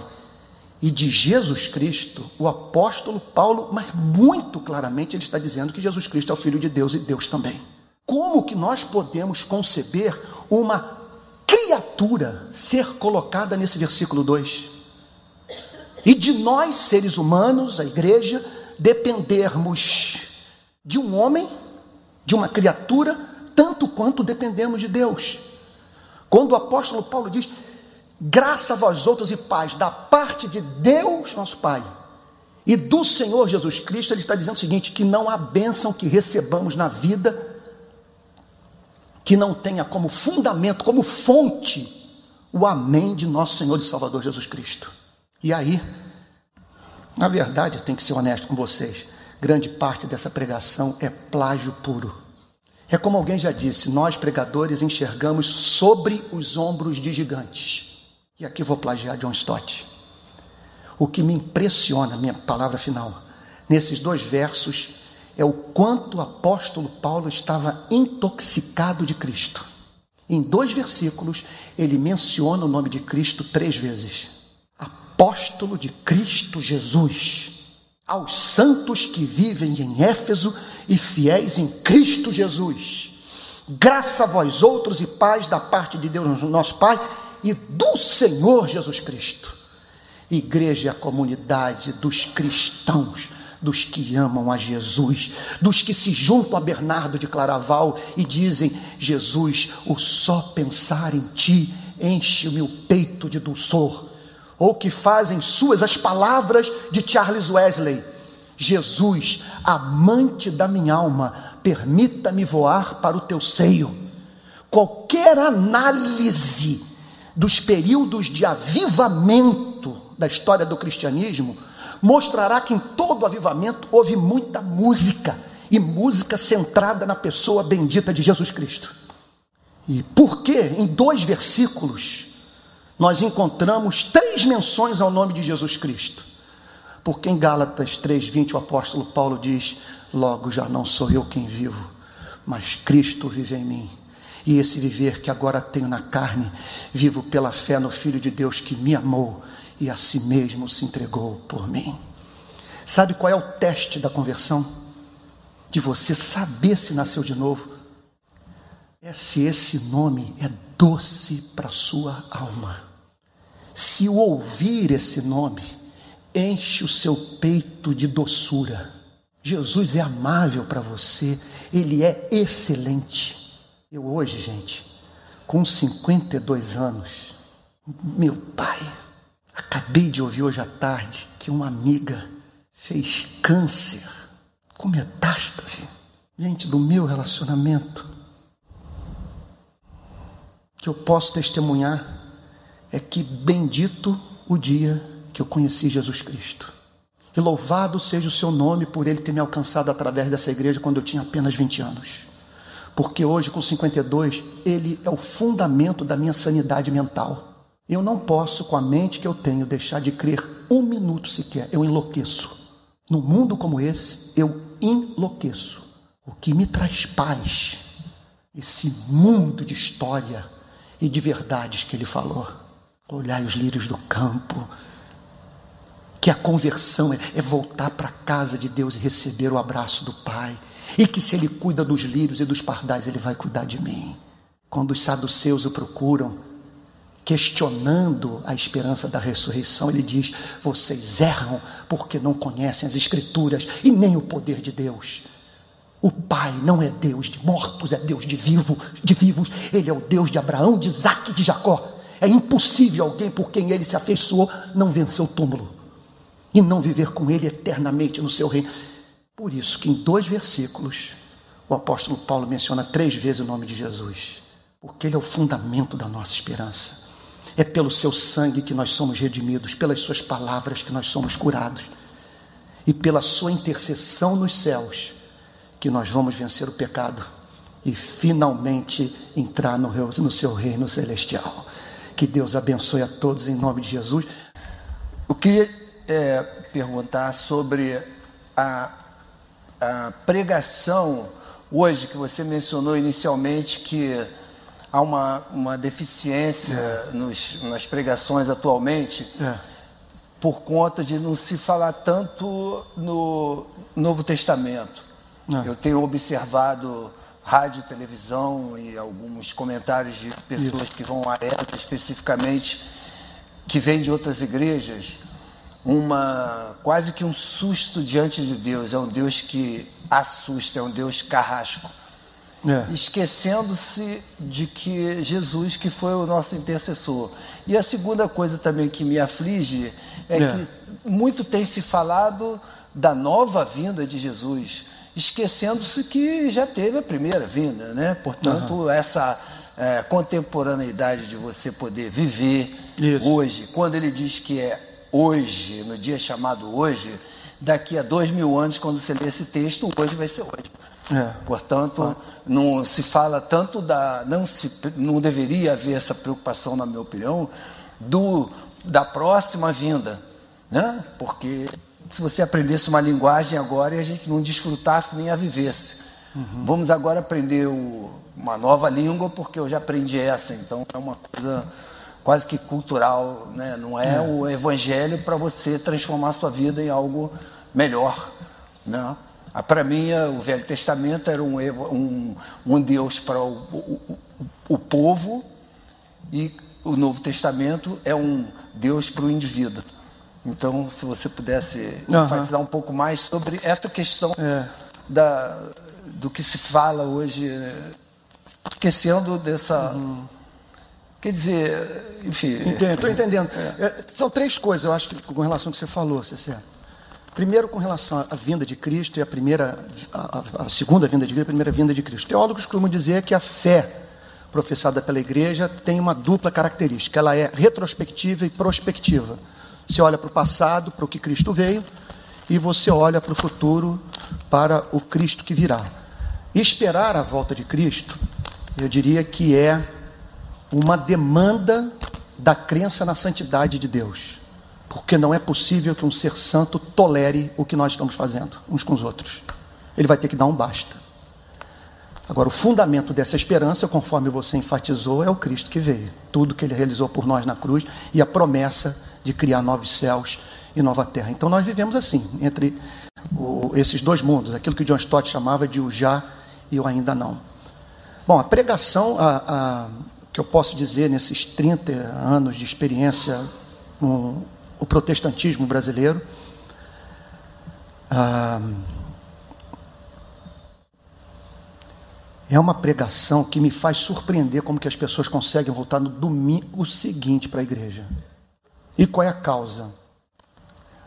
e de Jesus Cristo, o apóstolo Paulo, mas muito claramente ele está dizendo que Jesus Cristo é o Filho de Deus e Deus também. Como que nós podemos conceber uma criatura ser colocada nesse versículo 2? E de nós, seres humanos, a igreja, dependermos de um homem, de uma criatura, tanto quanto dependemos de Deus. Quando o apóstolo Paulo diz: graça a vós outros e paz da parte de Deus, nosso Pai, e do Senhor Jesus Cristo, ele está dizendo o seguinte: que não há bênção que recebamos na vida que não tenha como fundamento, como fonte, o amém de nosso Senhor e Salvador Jesus Cristo. E aí, na verdade, eu tenho que ser honesto com vocês, grande parte dessa pregação é plágio puro. É como alguém já disse, nós pregadores enxergamos sobre os ombros de gigantes. E aqui vou plagiar John Stott. O que me impressiona, minha palavra final, nesses dois versos, é o quanto o apóstolo Paulo estava intoxicado de Cristo. Em dois versículos, ele menciona o nome de Cristo três vezes: Apóstolo de Cristo Jesus aos santos que vivem em Éfeso e fiéis em Cristo Jesus. Graça a vós outros e paz da parte de Deus, nosso Pai, e do Senhor Jesus Cristo. Igreja é a comunidade dos cristãos, dos que amam a Jesus, dos que se juntam a Bernardo de Claraval e dizem: Jesus, o só pensar em ti enche o meu peito de dulçor, ou que fazem suas as palavras de Charles Wesley: Jesus, amante da minha alma, permita-me voar para o teu seio. Qualquer análise dos períodos de avivamento da história do cristianismo mostrará que em todo avivamento houve muita música e música centrada na pessoa bendita de Jesus Cristo. E por que em dois versículos nós encontramos três menções ao nome de Jesus Cristo? Porque em Gálatas 3:20 o apóstolo Paulo diz: "Logo já não sou eu quem vivo, mas Cristo vive em mim." E esse viver que agora tenho na carne, vivo pela fé no Filho de Deus que me amou e a si mesmo se entregou por mim. Sabe qual é o teste da conversão? De você saber se nasceu de novo. É se esse nome é doce para sua alma. Se o ouvir esse nome, enche o seu peito de doçura. Jesus é amável para você, ele é excelente. Eu hoje, gente, com 52 anos, meu pai, acabei de ouvir hoje à tarde que uma amiga fez câncer com metástase. Gente, do meu relacionamento, que eu posso testemunhar é que bendito o dia que eu conheci Jesus Cristo. E louvado seja o seu nome por ele ter me alcançado através dessa igreja quando eu tinha apenas 20 anos. Porque hoje, com 52, ele é o fundamento da minha sanidade mental. Eu não posso, com a mente que eu tenho, deixar de crer um minuto sequer. Eu enlouqueço. No mundo como esse, eu enlouqueço. O que me traz paz, esse mundo de história e de verdades que ele falou. Olhai os lírios do campo, que a conversão é, é voltar para a casa de Deus e receber o abraço do Pai, e que se Ele cuida dos lírios e dos pardais, Ele vai cuidar de mim. Quando os saduceus o procuram, questionando a esperança da ressurreição, ele diz: Vocês erram porque não conhecem as Escrituras e nem o poder de Deus. O Pai não é Deus de mortos, é Deus de, vivo, de vivos. Ele é o Deus de Abraão, de Isaac e de Jacó. É impossível alguém por quem ele se afeiçoou não vencer o túmulo e não viver com ele eternamente no seu reino. Por isso que em dois versículos o apóstolo Paulo menciona três vezes o nome de Jesus, porque ele é o fundamento da nossa esperança. É pelo seu sangue que nós somos redimidos, pelas suas palavras que nós somos curados e pela sua intercessão nos céus que nós vamos vencer o pecado e finalmente entrar no, no seu reino celestial. Que Deus abençoe a todos em nome de Jesus. Eu queria é, perguntar sobre a, a pregação hoje, que você mencionou inicialmente que há uma, uma deficiência é. nos, nas pregações atualmente. É por conta de não se falar tanto no Novo Testamento. É. Eu tenho observado rádio, televisão e alguns comentários de pessoas Isso. que vão a ela especificamente, que vêm de outras igrejas, uma quase que um susto diante de Deus. É um Deus que assusta, é um Deus carrasco. É. Esquecendo-se de que Jesus que foi o nosso intercessor. E a segunda coisa também que me aflige é, é. que muito tem se falado da nova vinda de Jesus esquecendo-se que já teve a primeira vinda, né? Portanto, uhum. essa é, contemporaneidade de você poder viver Isso. hoje, quando ele diz que é hoje, no dia chamado hoje, daqui a dois mil anos, quando você lê esse texto, hoje vai ser hoje. É. Portanto, ah. não se fala tanto da. Não, se, não deveria haver essa preocupação, na minha opinião, do, da próxima vinda. Né? Porque se você aprendesse uma linguagem agora e a gente não desfrutasse nem a vivesse. Uhum. Vamos agora aprender o, uma nova língua, porque eu já aprendi essa, então é uma coisa quase que cultural, né? não é, é. o evangelho para você transformar a sua vida em algo melhor. Né? Ah, para mim, o Velho Testamento era um, um, um Deus para o, o, o povo e o Novo Testamento é um Deus para o indivíduo. Então, se você pudesse uhum. enfatizar um pouco mais sobre essa questão é. da, do que se fala hoje, esquecendo dessa. Uhum. Quer dizer, enfim. Estou entendendo. É. É, são três coisas, eu acho, que, com relação ao que você falou, Cecé. Primeiro, com relação à vinda de Cristo e a primeira, a, a, segunda vinda de Cristo, a primeira vinda de Cristo. Teólogos costumam dizer que a fé professada pela igreja tem uma dupla característica. Ela é retrospectiva e prospectiva. Você olha para o passado, para o que Cristo veio, e você olha para o futuro, para o Cristo que virá. Esperar a volta de Cristo, eu diria que é uma demanda da crença na santidade de Deus. Porque não é possível que um ser santo tolere o que nós estamos fazendo uns com os outros. Ele vai ter que dar um basta. Agora, o fundamento dessa esperança, conforme você enfatizou, é o Cristo que veio. Tudo que ele realizou por nós na cruz e a promessa de criar novos céus e nova terra. Então, nós vivemos assim, entre o, esses dois mundos, aquilo que John Stott chamava de o já e o ainda não. Bom, a pregação, a, a, que eu posso dizer nesses 30 anos de experiência no o protestantismo brasileiro, ah, é uma pregação que me faz surpreender como que as pessoas conseguem voltar no domingo seguinte para a igreja. E qual é a causa?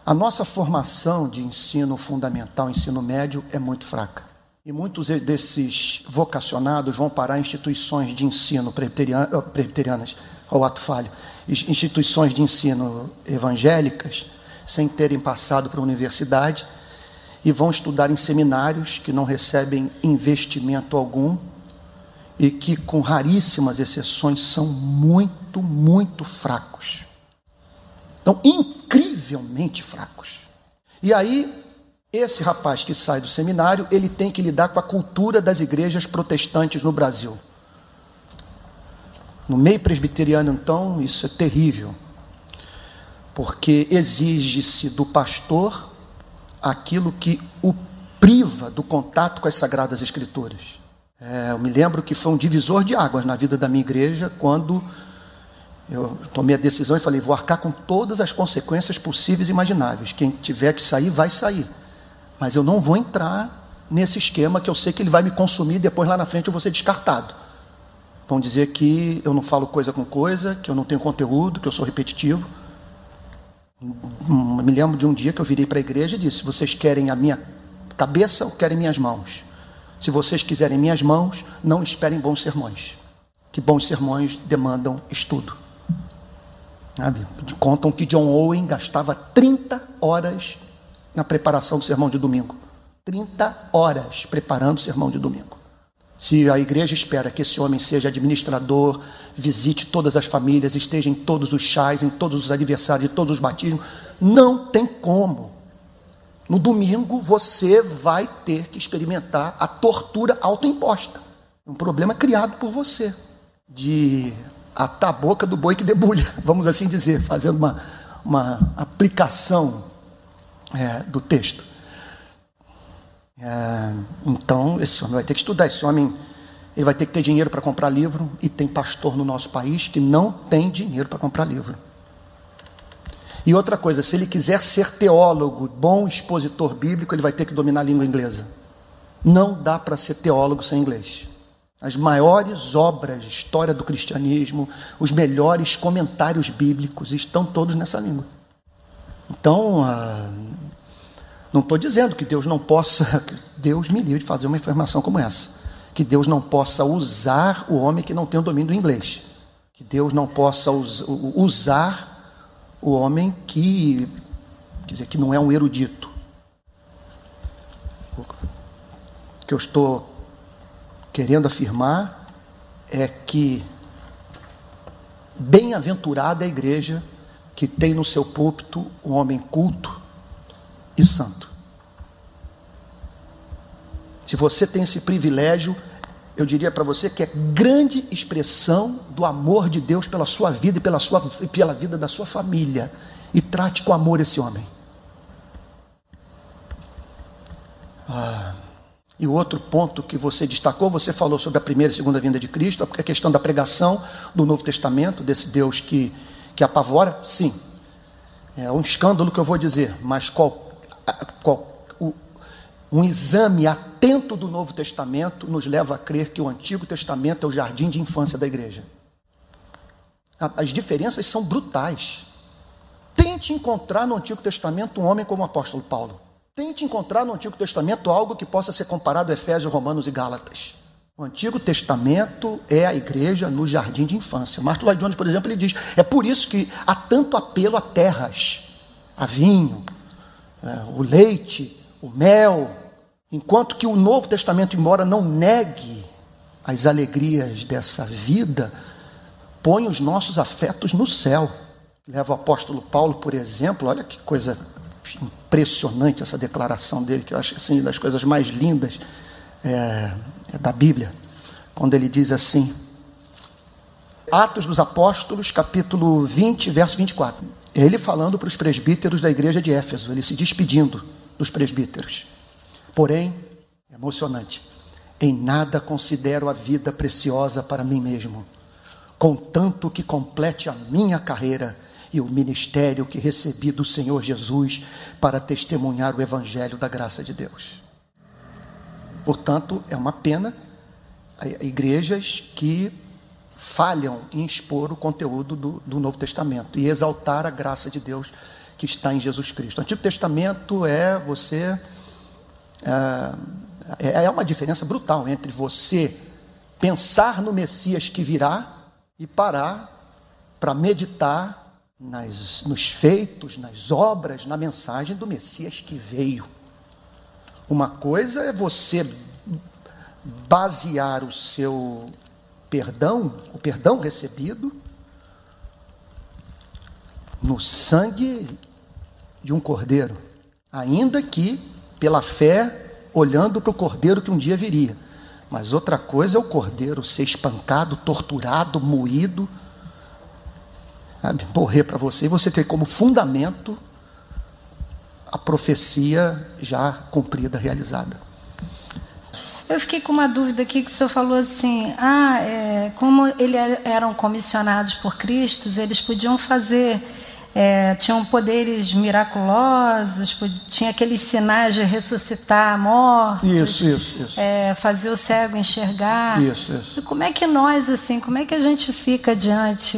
A nossa formação de ensino fundamental, ensino médio, é muito fraca. E muitos desses vocacionados vão parar em instituições de ensino presbiterianas, ao ato falho, instituições de ensino evangélicas, sem terem passado para a universidade, e vão estudar em seminários que não recebem investimento algum e que, com raríssimas exceções, são muito, muito fracos. Então, incrivelmente fracos. E aí, esse rapaz que sai do seminário, ele tem que lidar com a cultura das igrejas protestantes no Brasil. No meio presbiteriano, então, isso é terrível, porque exige-se do pastor aquilo que o priva do contato com as Sagradas Escrituras. É, eu me lembro que foi um divisor de águas na vida da minha igreja quando eu tomei a decisão e falei: vou arcar com todas as consequências possíveis e imagináveis. Quem tiver que sair, vai sair. Mas eu não vou entrar nesse esquema que eu sei que ele vai me consumir e depois lá na frente eu vou ser descartado. Vão dizer que eu não falo coisa com coisa, que eu não tenho conteúdo, que eu sou repetitivo. Me lembro de um dia que eu virei para a igreja e disse: Vocês querem a minha cabeça ou querem minhas mãos? Se vocês quiserem minhas mãos, não esperem bons sermões. Que bons sermões demandam estudo. Sabe? Contam que John Owen gastava 30 horas na preparação do sermão de domingo. 30 horas preparando o sermão de domingo. Se a igreja espera que esse homem seja administrador, visite todas as famílias, esteja em todos os chás, em todos os aniversários, em todos os batismos, não tem como. No domingo você vai ter que experimentar a tortura autoimposta. Um problema criado por você, de a boca do boi que debulha, [laughs] vamos assim dizer, fazendo uma, uma aplicação é, do texto. É, então, esse homem vai ter que estudar. Esse homem ele vai ter que ter dinheiro para comprar livro. E tem pastor no nosso país que não tem dinheiro para comprar livro. E outra coisa, se ele quiser ser teólogo, bom expositor bíblico, ele vai ter que dominar a língua inglesa. Não dá para ser teólogo sem inglês. As maiores obras história do cristianismo, os melhores comentários bíblicos estão todos nessa língua. Então, ah, não estou dizendo que Deus não possa, [laughs] Deus me livre de fazer uma informação como essa, que Deus não possa usar o homem que não tem o domínio do inglês, que Deus não possa us, usar o homem que, quer dizer, que não é um erudito. O que eu estou querendo afirmar é que bem-aventurada é a igreja que tem no seu púlpito um homem culto e santo. Se você tem esse privilégio, eu diria para você que é grande expressão do amor de Deus pela sua vida e pela, sua, pela vida da sua família. E trate com amor esse homem. Ah, e o outro ponto que você destacou, você falou sobre a primeira e segunda vinda de Cristo, a questão da pregação do Novo Testamento, desse Deus que, que apavora, sim. É um escândalo que eu vou dizer, mas qual, qual, o, um exame atento do Novo Testamento nos leva a crer que o Antigo Testamento é o jardim de infância da igreja. As diferenças são brutais. Tente encontrar no Antigo Testamento um homem como o apóstolo Paulo. Tente encontrar no Antigo Testamento algo que possa ser comparado a Efésios, Romanos e Gálatas. O Antigo Testamento é a igreja no jardim de infância. Martin Lloyd Jones, por exemplo, ele diz: é por isso que há tanto apelo a terras, a vinho, é, o leite, o mel, enquanto que o Novo Testamento, embora não negue as alegrias dessa vida, põe os nossos afetos no céu. Leva o apóstolo Paulo, por exemplo, olha que coisa impressionante essa declaração dele, que eu acho assim, das coisas mais lindas é, é da Bíblia, quando ele diz assim, Atos dos Apóstolos, capítulo 20, verso 24. Ele falando para os presbíteros da igreja de Éfeso, ele se despedindo dos presbíteros. Porém, emocionante, em nada considero a vida preciosa para mim mesmo, contanto que complete a minha carreira e o ministério que recebi do Senhor Jesus para testemunhar o evangelho da graça de Deus. Portanto, é uma pena igrejas que falham em expor o conteúdo do, do, Novo Testamento e exaltar a graça de Deus que está em Jesus Cristo. O Antigo Testamento é você. É, é uma diferença brutal entre você pensar no Messias que virá e parar para meditar nas, nos feitos, nas obras, na mensagem do Messias que veio. Uma coisa é você basear o seu perdão, o perdão recebido, no sangue de um cordeiro, ainda que pela fé, olhando para o cordeiro que um dia viria. Mas outra coisa é o cordeiro ser espancado, torturado, moído sabe, morrer para você, e você ter como fundamento a profecia já cumprida, realizada. Eu fiquei com uma dúvida aqui que o senhor falou assim, ah, é, como eles eram comissionados por Cristo, eles podiam fazer, é, tinham poderes miraculosos, tinha aqueles sinais de ressuscitar mortos, isso, isso, isso. É, fazer o cego enxergar. Isso, isso. E como é que nós, assim, como é que a gente fica diante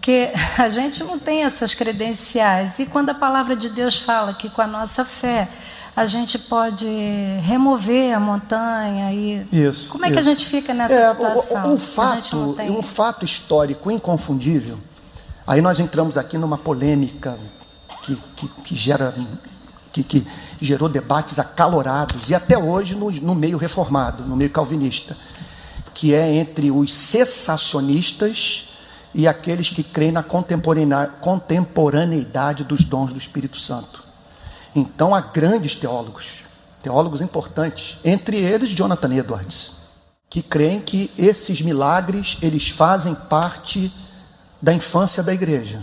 porque a gente não tem essas credenciais. E quando a palavra de Deus fala que com a nossa fé a gente pode remover a montanha e isso, como é isso. que a gente fica nessa é, situação? Um fato, tem... um fato histórico inconfundível. Aí nós entramos aqui numa polêmica que, que, que gera que, que, gerou debates acalorados e até hoje no, no meio reformado, no meio calvinista, que é entre os cessacionistas e aqueles que creem na contemporaneidade dos dons do Espírito Santo. Então há grandes teólogos, teólogos importantes, entre eles Jonathan Edwards, que creem que esses milagres eles fazem parte da infância da igreja.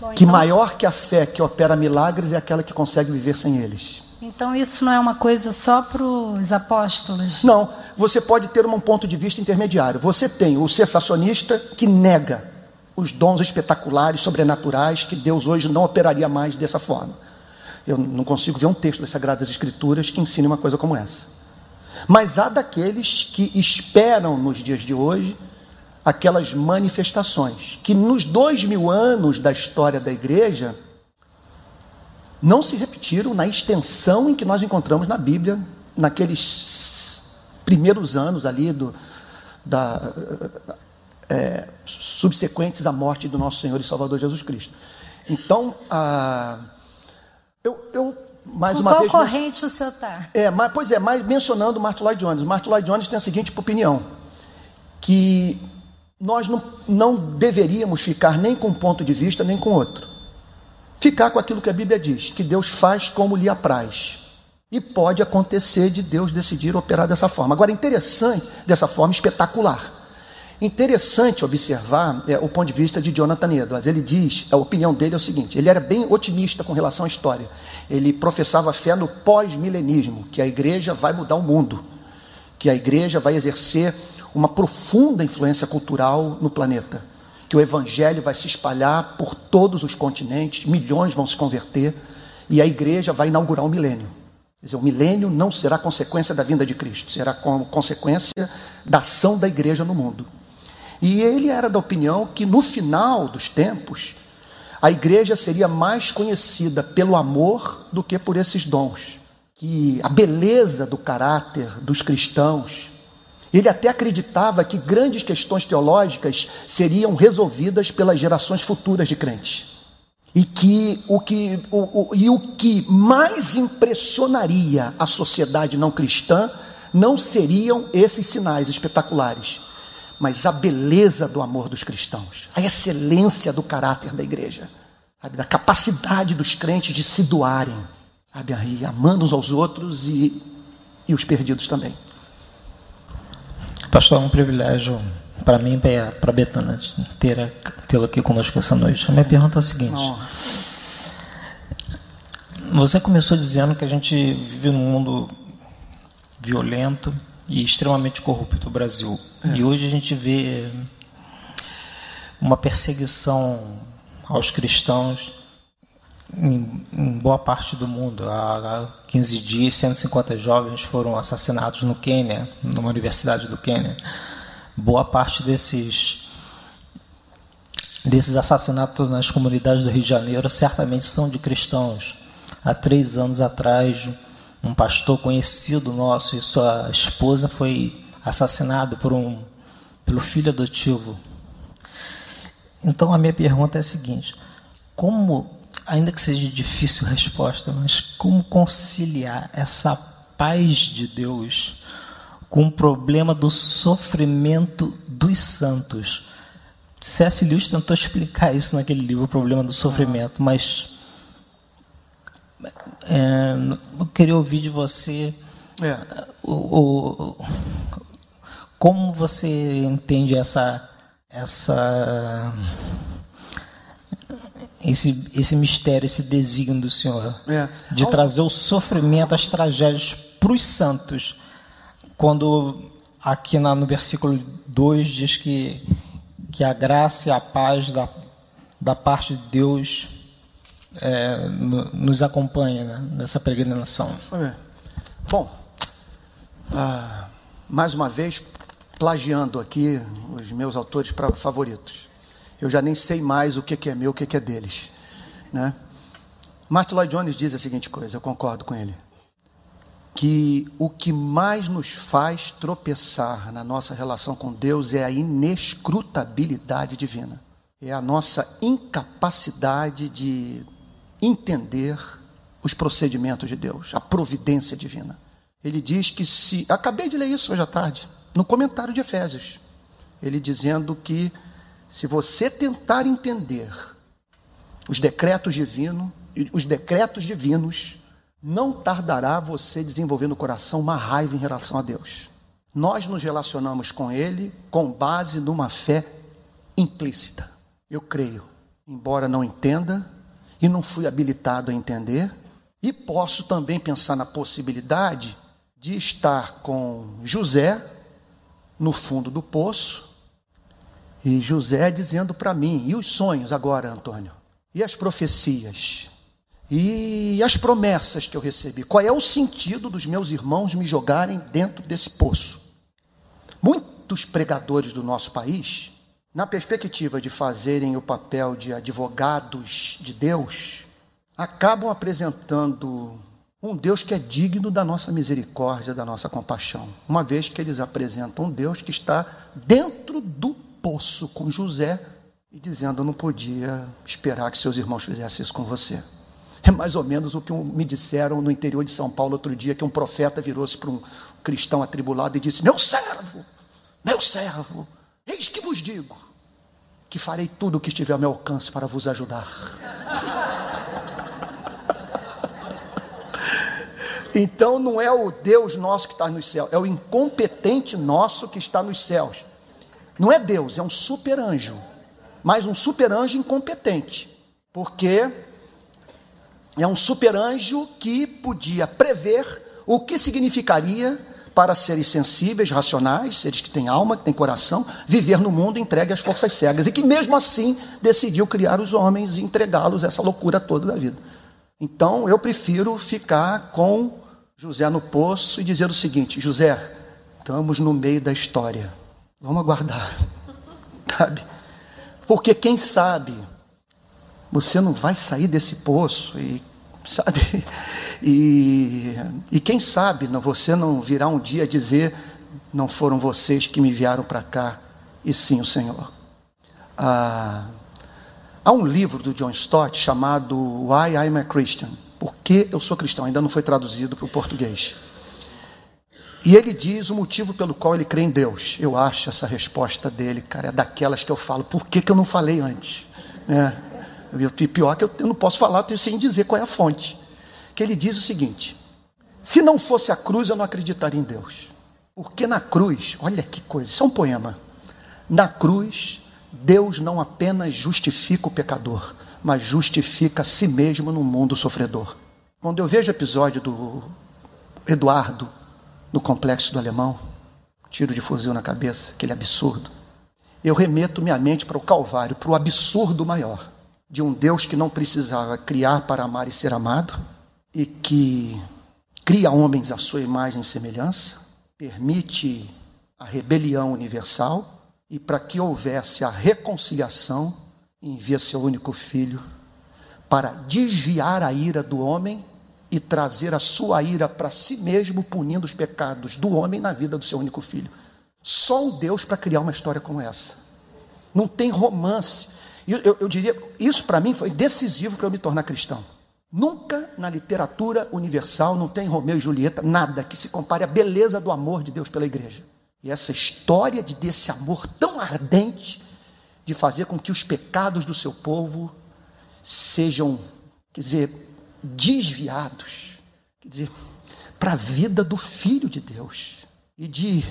Bom, que então... maior que a fé que opera milagres é aquela que consegue viver sem eles. Então isso não é uma coisa só para os apóstolos? Não, você pode ter um ponto de vista intermediário. Você tem o sensacionista que nega os dons espetaculares, sobrenaturais, que Deus hoje não operaria mais dessa forma. Eu não consigo ver um texto das Sagradas Escrituras que ensine uma coisa como essa. Mas há daqueles que esperam nos dias de hoje aquelas manifestações, que nos dois mil anos da história da igreja, não se repetiram na extensão em que nós encontramos na Bíblia, naqueles primeiros anos ali do, da, é, subsequentes à morte do nosso Senhor e Salvador Jesus Cristo. Então, a, eu, eu mais Com uma qual vez. corrente o senhor está? É, mas, pois é, mas mencionando Martin Lloyd Jones. Martin Lloyd Jones tem a seguinte opinião: que nós não, não deveríamos ficar nem com um ponto de vista, nem com outro ficar com aquilo que a Bíblia diz, que Deus faz como lhe apraz. E pode acontecer de Deus decidir operar dessa forma. Agora, interessante, dessa forma espetacular. Interessante observar é, o ponto de vista de Jonathan Edwards. Ele diz, a opinião dele é o seguinte: ele era bem otimista com relação à história. Ele professava fé no pós-milenismo, que a igreja vai mudar o mundo, que a igreja vai exercer uma profunda influência cultural no planeta que o evangelho vai se espalhar por todos os continentes, milhões vão se converter e a igreja vai inaugurar o milênio. Quer dizer, o milênio não será consequência da vinda de Cristo, será consequência da ação da igreja no mundo. E ele era da opinião que no final dos tempos, a igreja seria mais conhecida pelo amor do que por esses dons. Que a beleza do caráter dos cristãos, ele até acreditava que grandes questões teológicas seriam resolvidas pelas gerações futuras de crentes. E que o que, o, o, e o que mais impressionaria a sociedade não cristã não seriam esses sinais espetaculares, mas a beleza do amor dos cristãos, a excelência do caráter da igreja, sabe, da capacidade dos crentes de se doarem, sabe, amando uns aos outros e, e os perdidos também. Pastor, é um privilégio para mim e para a Betana tê-lo aqui conosco essa noite. A minha pergunta é a seguinte. Você começou dizendo que a gente vive num mundo violento e extremamente corrupto no Brasil. É. E hoje a gente vê uma perseguição aos cristãos em, em, boa parte do mundo. Há 15 dias, 150 jovens foram assassinados no Quênia, numa universidade do Quênia. Boa parte desses desses assassinatos nas comunidades do Rio de Janeiro certamente são de cristãos. Há três anos atrás, um pastor conhecido nosso e sua esposa foi assassinado por um pelo filho adotivo. Então a minha pergunta é a seguinte: como ainda que seja difícil a resposta, mas como conciliar essa paz de Deus com o problema do sofrimento dos santos? C.S. Lewis tentou explicar isso naquele livro, o problema do sofrimento, mas é, eu queria ouvir de você é. o, o, como você entende essa essa esse, esse mistério, esse desígnio do Senhor, é. de trazer o sofrimento, as tragédias para os santos. Quando aqui na, no versículo 2 diz que, que a graça e a paz da, da parte de Deus é, no, nos acompanha né, nessa peregrinação. Bom, ah, mais uma vez, plagiando aqui os meus autores favoritos eu já nem sei mais o que, é meu, o que, é deles. Né? Martin Lloyd Jones diz a seguinte coisa, eu concordo com ele. Que o que mais nos faz tropeçar na nossa relação com Deus é a inescrutabilidade divina. É a nossa incapacidade de entender os procedimentos de Deus, a providência divina. Ele diz que se. Acabei de ler isso hoje à tarde, no comentário de Efésios. Ele dizendo que se você tentar entender os decretos divinos, os decretos divinos, não tardará você desenvolver no coração uma raiva em relação a Deus. Nós nos relacionamos com Ele com base numa fé implícita. Eu creio, embora não entenda e não fui habilitado a entender, e posso também pensar na possibilidade de estar com José no fundo do poço, e José dizendo para mim: e os sonhos agora, Antônio? E as profecias? E as promessas que eu recebi? Qual é o sentido dos meus irmãos me jogarem dentro desse poço? Muitos pregadores do nosso país, na perspectiva de fazerem o papel de advogados de Deus, acabam apresentando um Deus que é digno da nossa misericórdia, da nossa compaixão, uma vez que eles apresentam um Deus que está dentro do poço com José e dizendo: Eu não podia esperar que seus irmãos fizessem isso com você. É mais ou menos o que me disseram no interior de São Paulo outro dia, que um profeta virou-se para um cristão atribulado e disse: Meu servo, meu servo, eis que vos digo que farei tudo o que estiver ao meu alcance para vos ajudar. [laughs] Então não é o Deus nosso que está nos céus, é o incompetente nosso que está nos céus. Não é Deus, é um super anjo, mas um super anjo incompetente, porque é um super anjo que podia prever o que significaria para seres sensíveis, racionais, seres que têm alma, que têm coração, viver no mundo entregue às forças cegas, e que mesmo assim decidiu criar os homens e entregá-los essa loucura toda da vida. Então eu prefiro ficar com José no poço e dizer o seguinte: José, estamos no meio da história, vamos aguardar, [laughs] sabe? Porque quem sabe você não vai sair desse poço e sabe? [laughs] E, e quem sabe não, você não virá um dia dizer: não foram vocês que me enviaram para cá, e sim o Senhor. Ah, há um livro do John Stott chamado Why I'm a Christian. Por que eu sou cristão? Ainda não foi traduzido para o português. E ele diz o motivo pelo qual ele crê em Deus. Eu acho essa resposta dele, cara, é daquelas que eu falo, por que, que eu não falei antes? É. Pior que eu não posso falar sem dizer qual é a fonte que ele diz o seguinte: se não fosse a cruz, eu não acreditaria em Deus. Porque na cruz, olha que coisa, isso é um poema. Na cruz, Deus não apenas justifica o pecador, mas justifica a si mesmo no mundo sofredor. Quando eu vejo o episódio do Eduardo no complexo do alemão, tiro de fuzil na cabeça, aquele absurdo, eu remeto minha mente para o Calvário, para o absurdo maior de um Deus que não precisava criar para amar e ser amado, e que cria homens à sua imagem e semelhança, permite a rebelião universal e para que houvesse a reconciliação, envia seu único filho para desviar a ira do homem e trazer a sua ira para si mesmo, punindo os pecados do homem na vida do seu único filho. Só um Deus para criar uma história como essa. Não tem romance. Eu, eu, diria, isso para mim foi decisivo para eu me tornar cristão. Nunca na literatura universal não tem Romeu e Julieta nada que se compare à beleza do amor de Deus pela igreja. E essa história de desse amor tão ardente de fazer com que os pecados do seu povo sejam, quer dizer, desviados, quer dizer, para a vida do filho de Deus. E de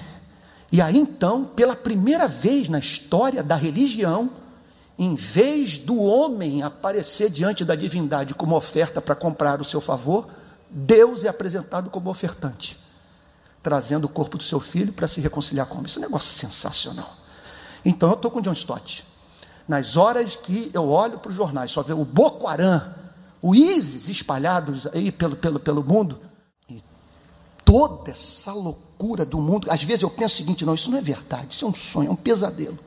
e aí então, pela primeira vez na história da religião, em vez do homem aparecer diante da divindade como oferta para comprar o seu favor, Deus é apresentado como ofertante, trazendo o corpo do seu filho para se reconciliar com ele. Isso é um negócio sensacional. Então eu estou com John Stott. Nas horas que eu olho para os jornais, só vejo o Boko Haram, o ISIS espalhados aí pelo, pelo, pelo mundo, e toda essa loucura do mundo. Às vezes eu penso o seguinte: não, isso não é verdade, isso é um sonho, é um pesadelo.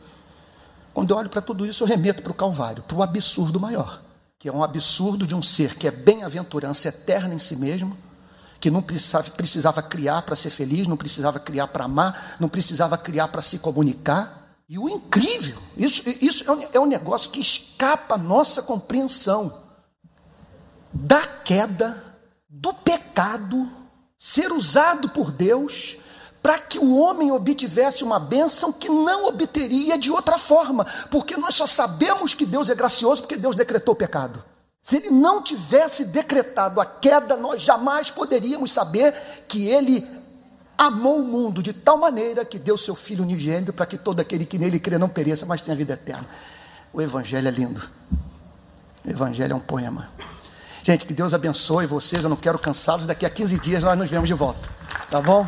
Quando eu olho para tudo isso, eu remeto para o Calvário, para o absurdo maior, que é um absurdo de um ser que é bem-aventurança eterna em si mesmo, que não precisava, precisava criar para ser feliz, não precisava criar para amar, não precisava criar para se comunicar. E o incrível, isso, isso é, um, é um negócio que escapa a nossa compreensão da queda, do pecado, ser usado por Deus para que o homem obtivesse uma bênção que não obteria de outra forma, porque nós só sabemos que Deus é gracioso porque Deus decretou o pecado. Se ele não tivesse decretado a queda, nós jamais poderíamos saber que ele amou o mundo de tal maneira que deu seu filho unigênito para que todo aquele que nele crê não pereça, mas tenha vida eterna. O evangelho é lindo. O evangelho é um poema. Gente, que Deus abençoe vocês. Eu não quero cansá-los. Daqui a 15 dias nós nos vemos de volta. Tá bom?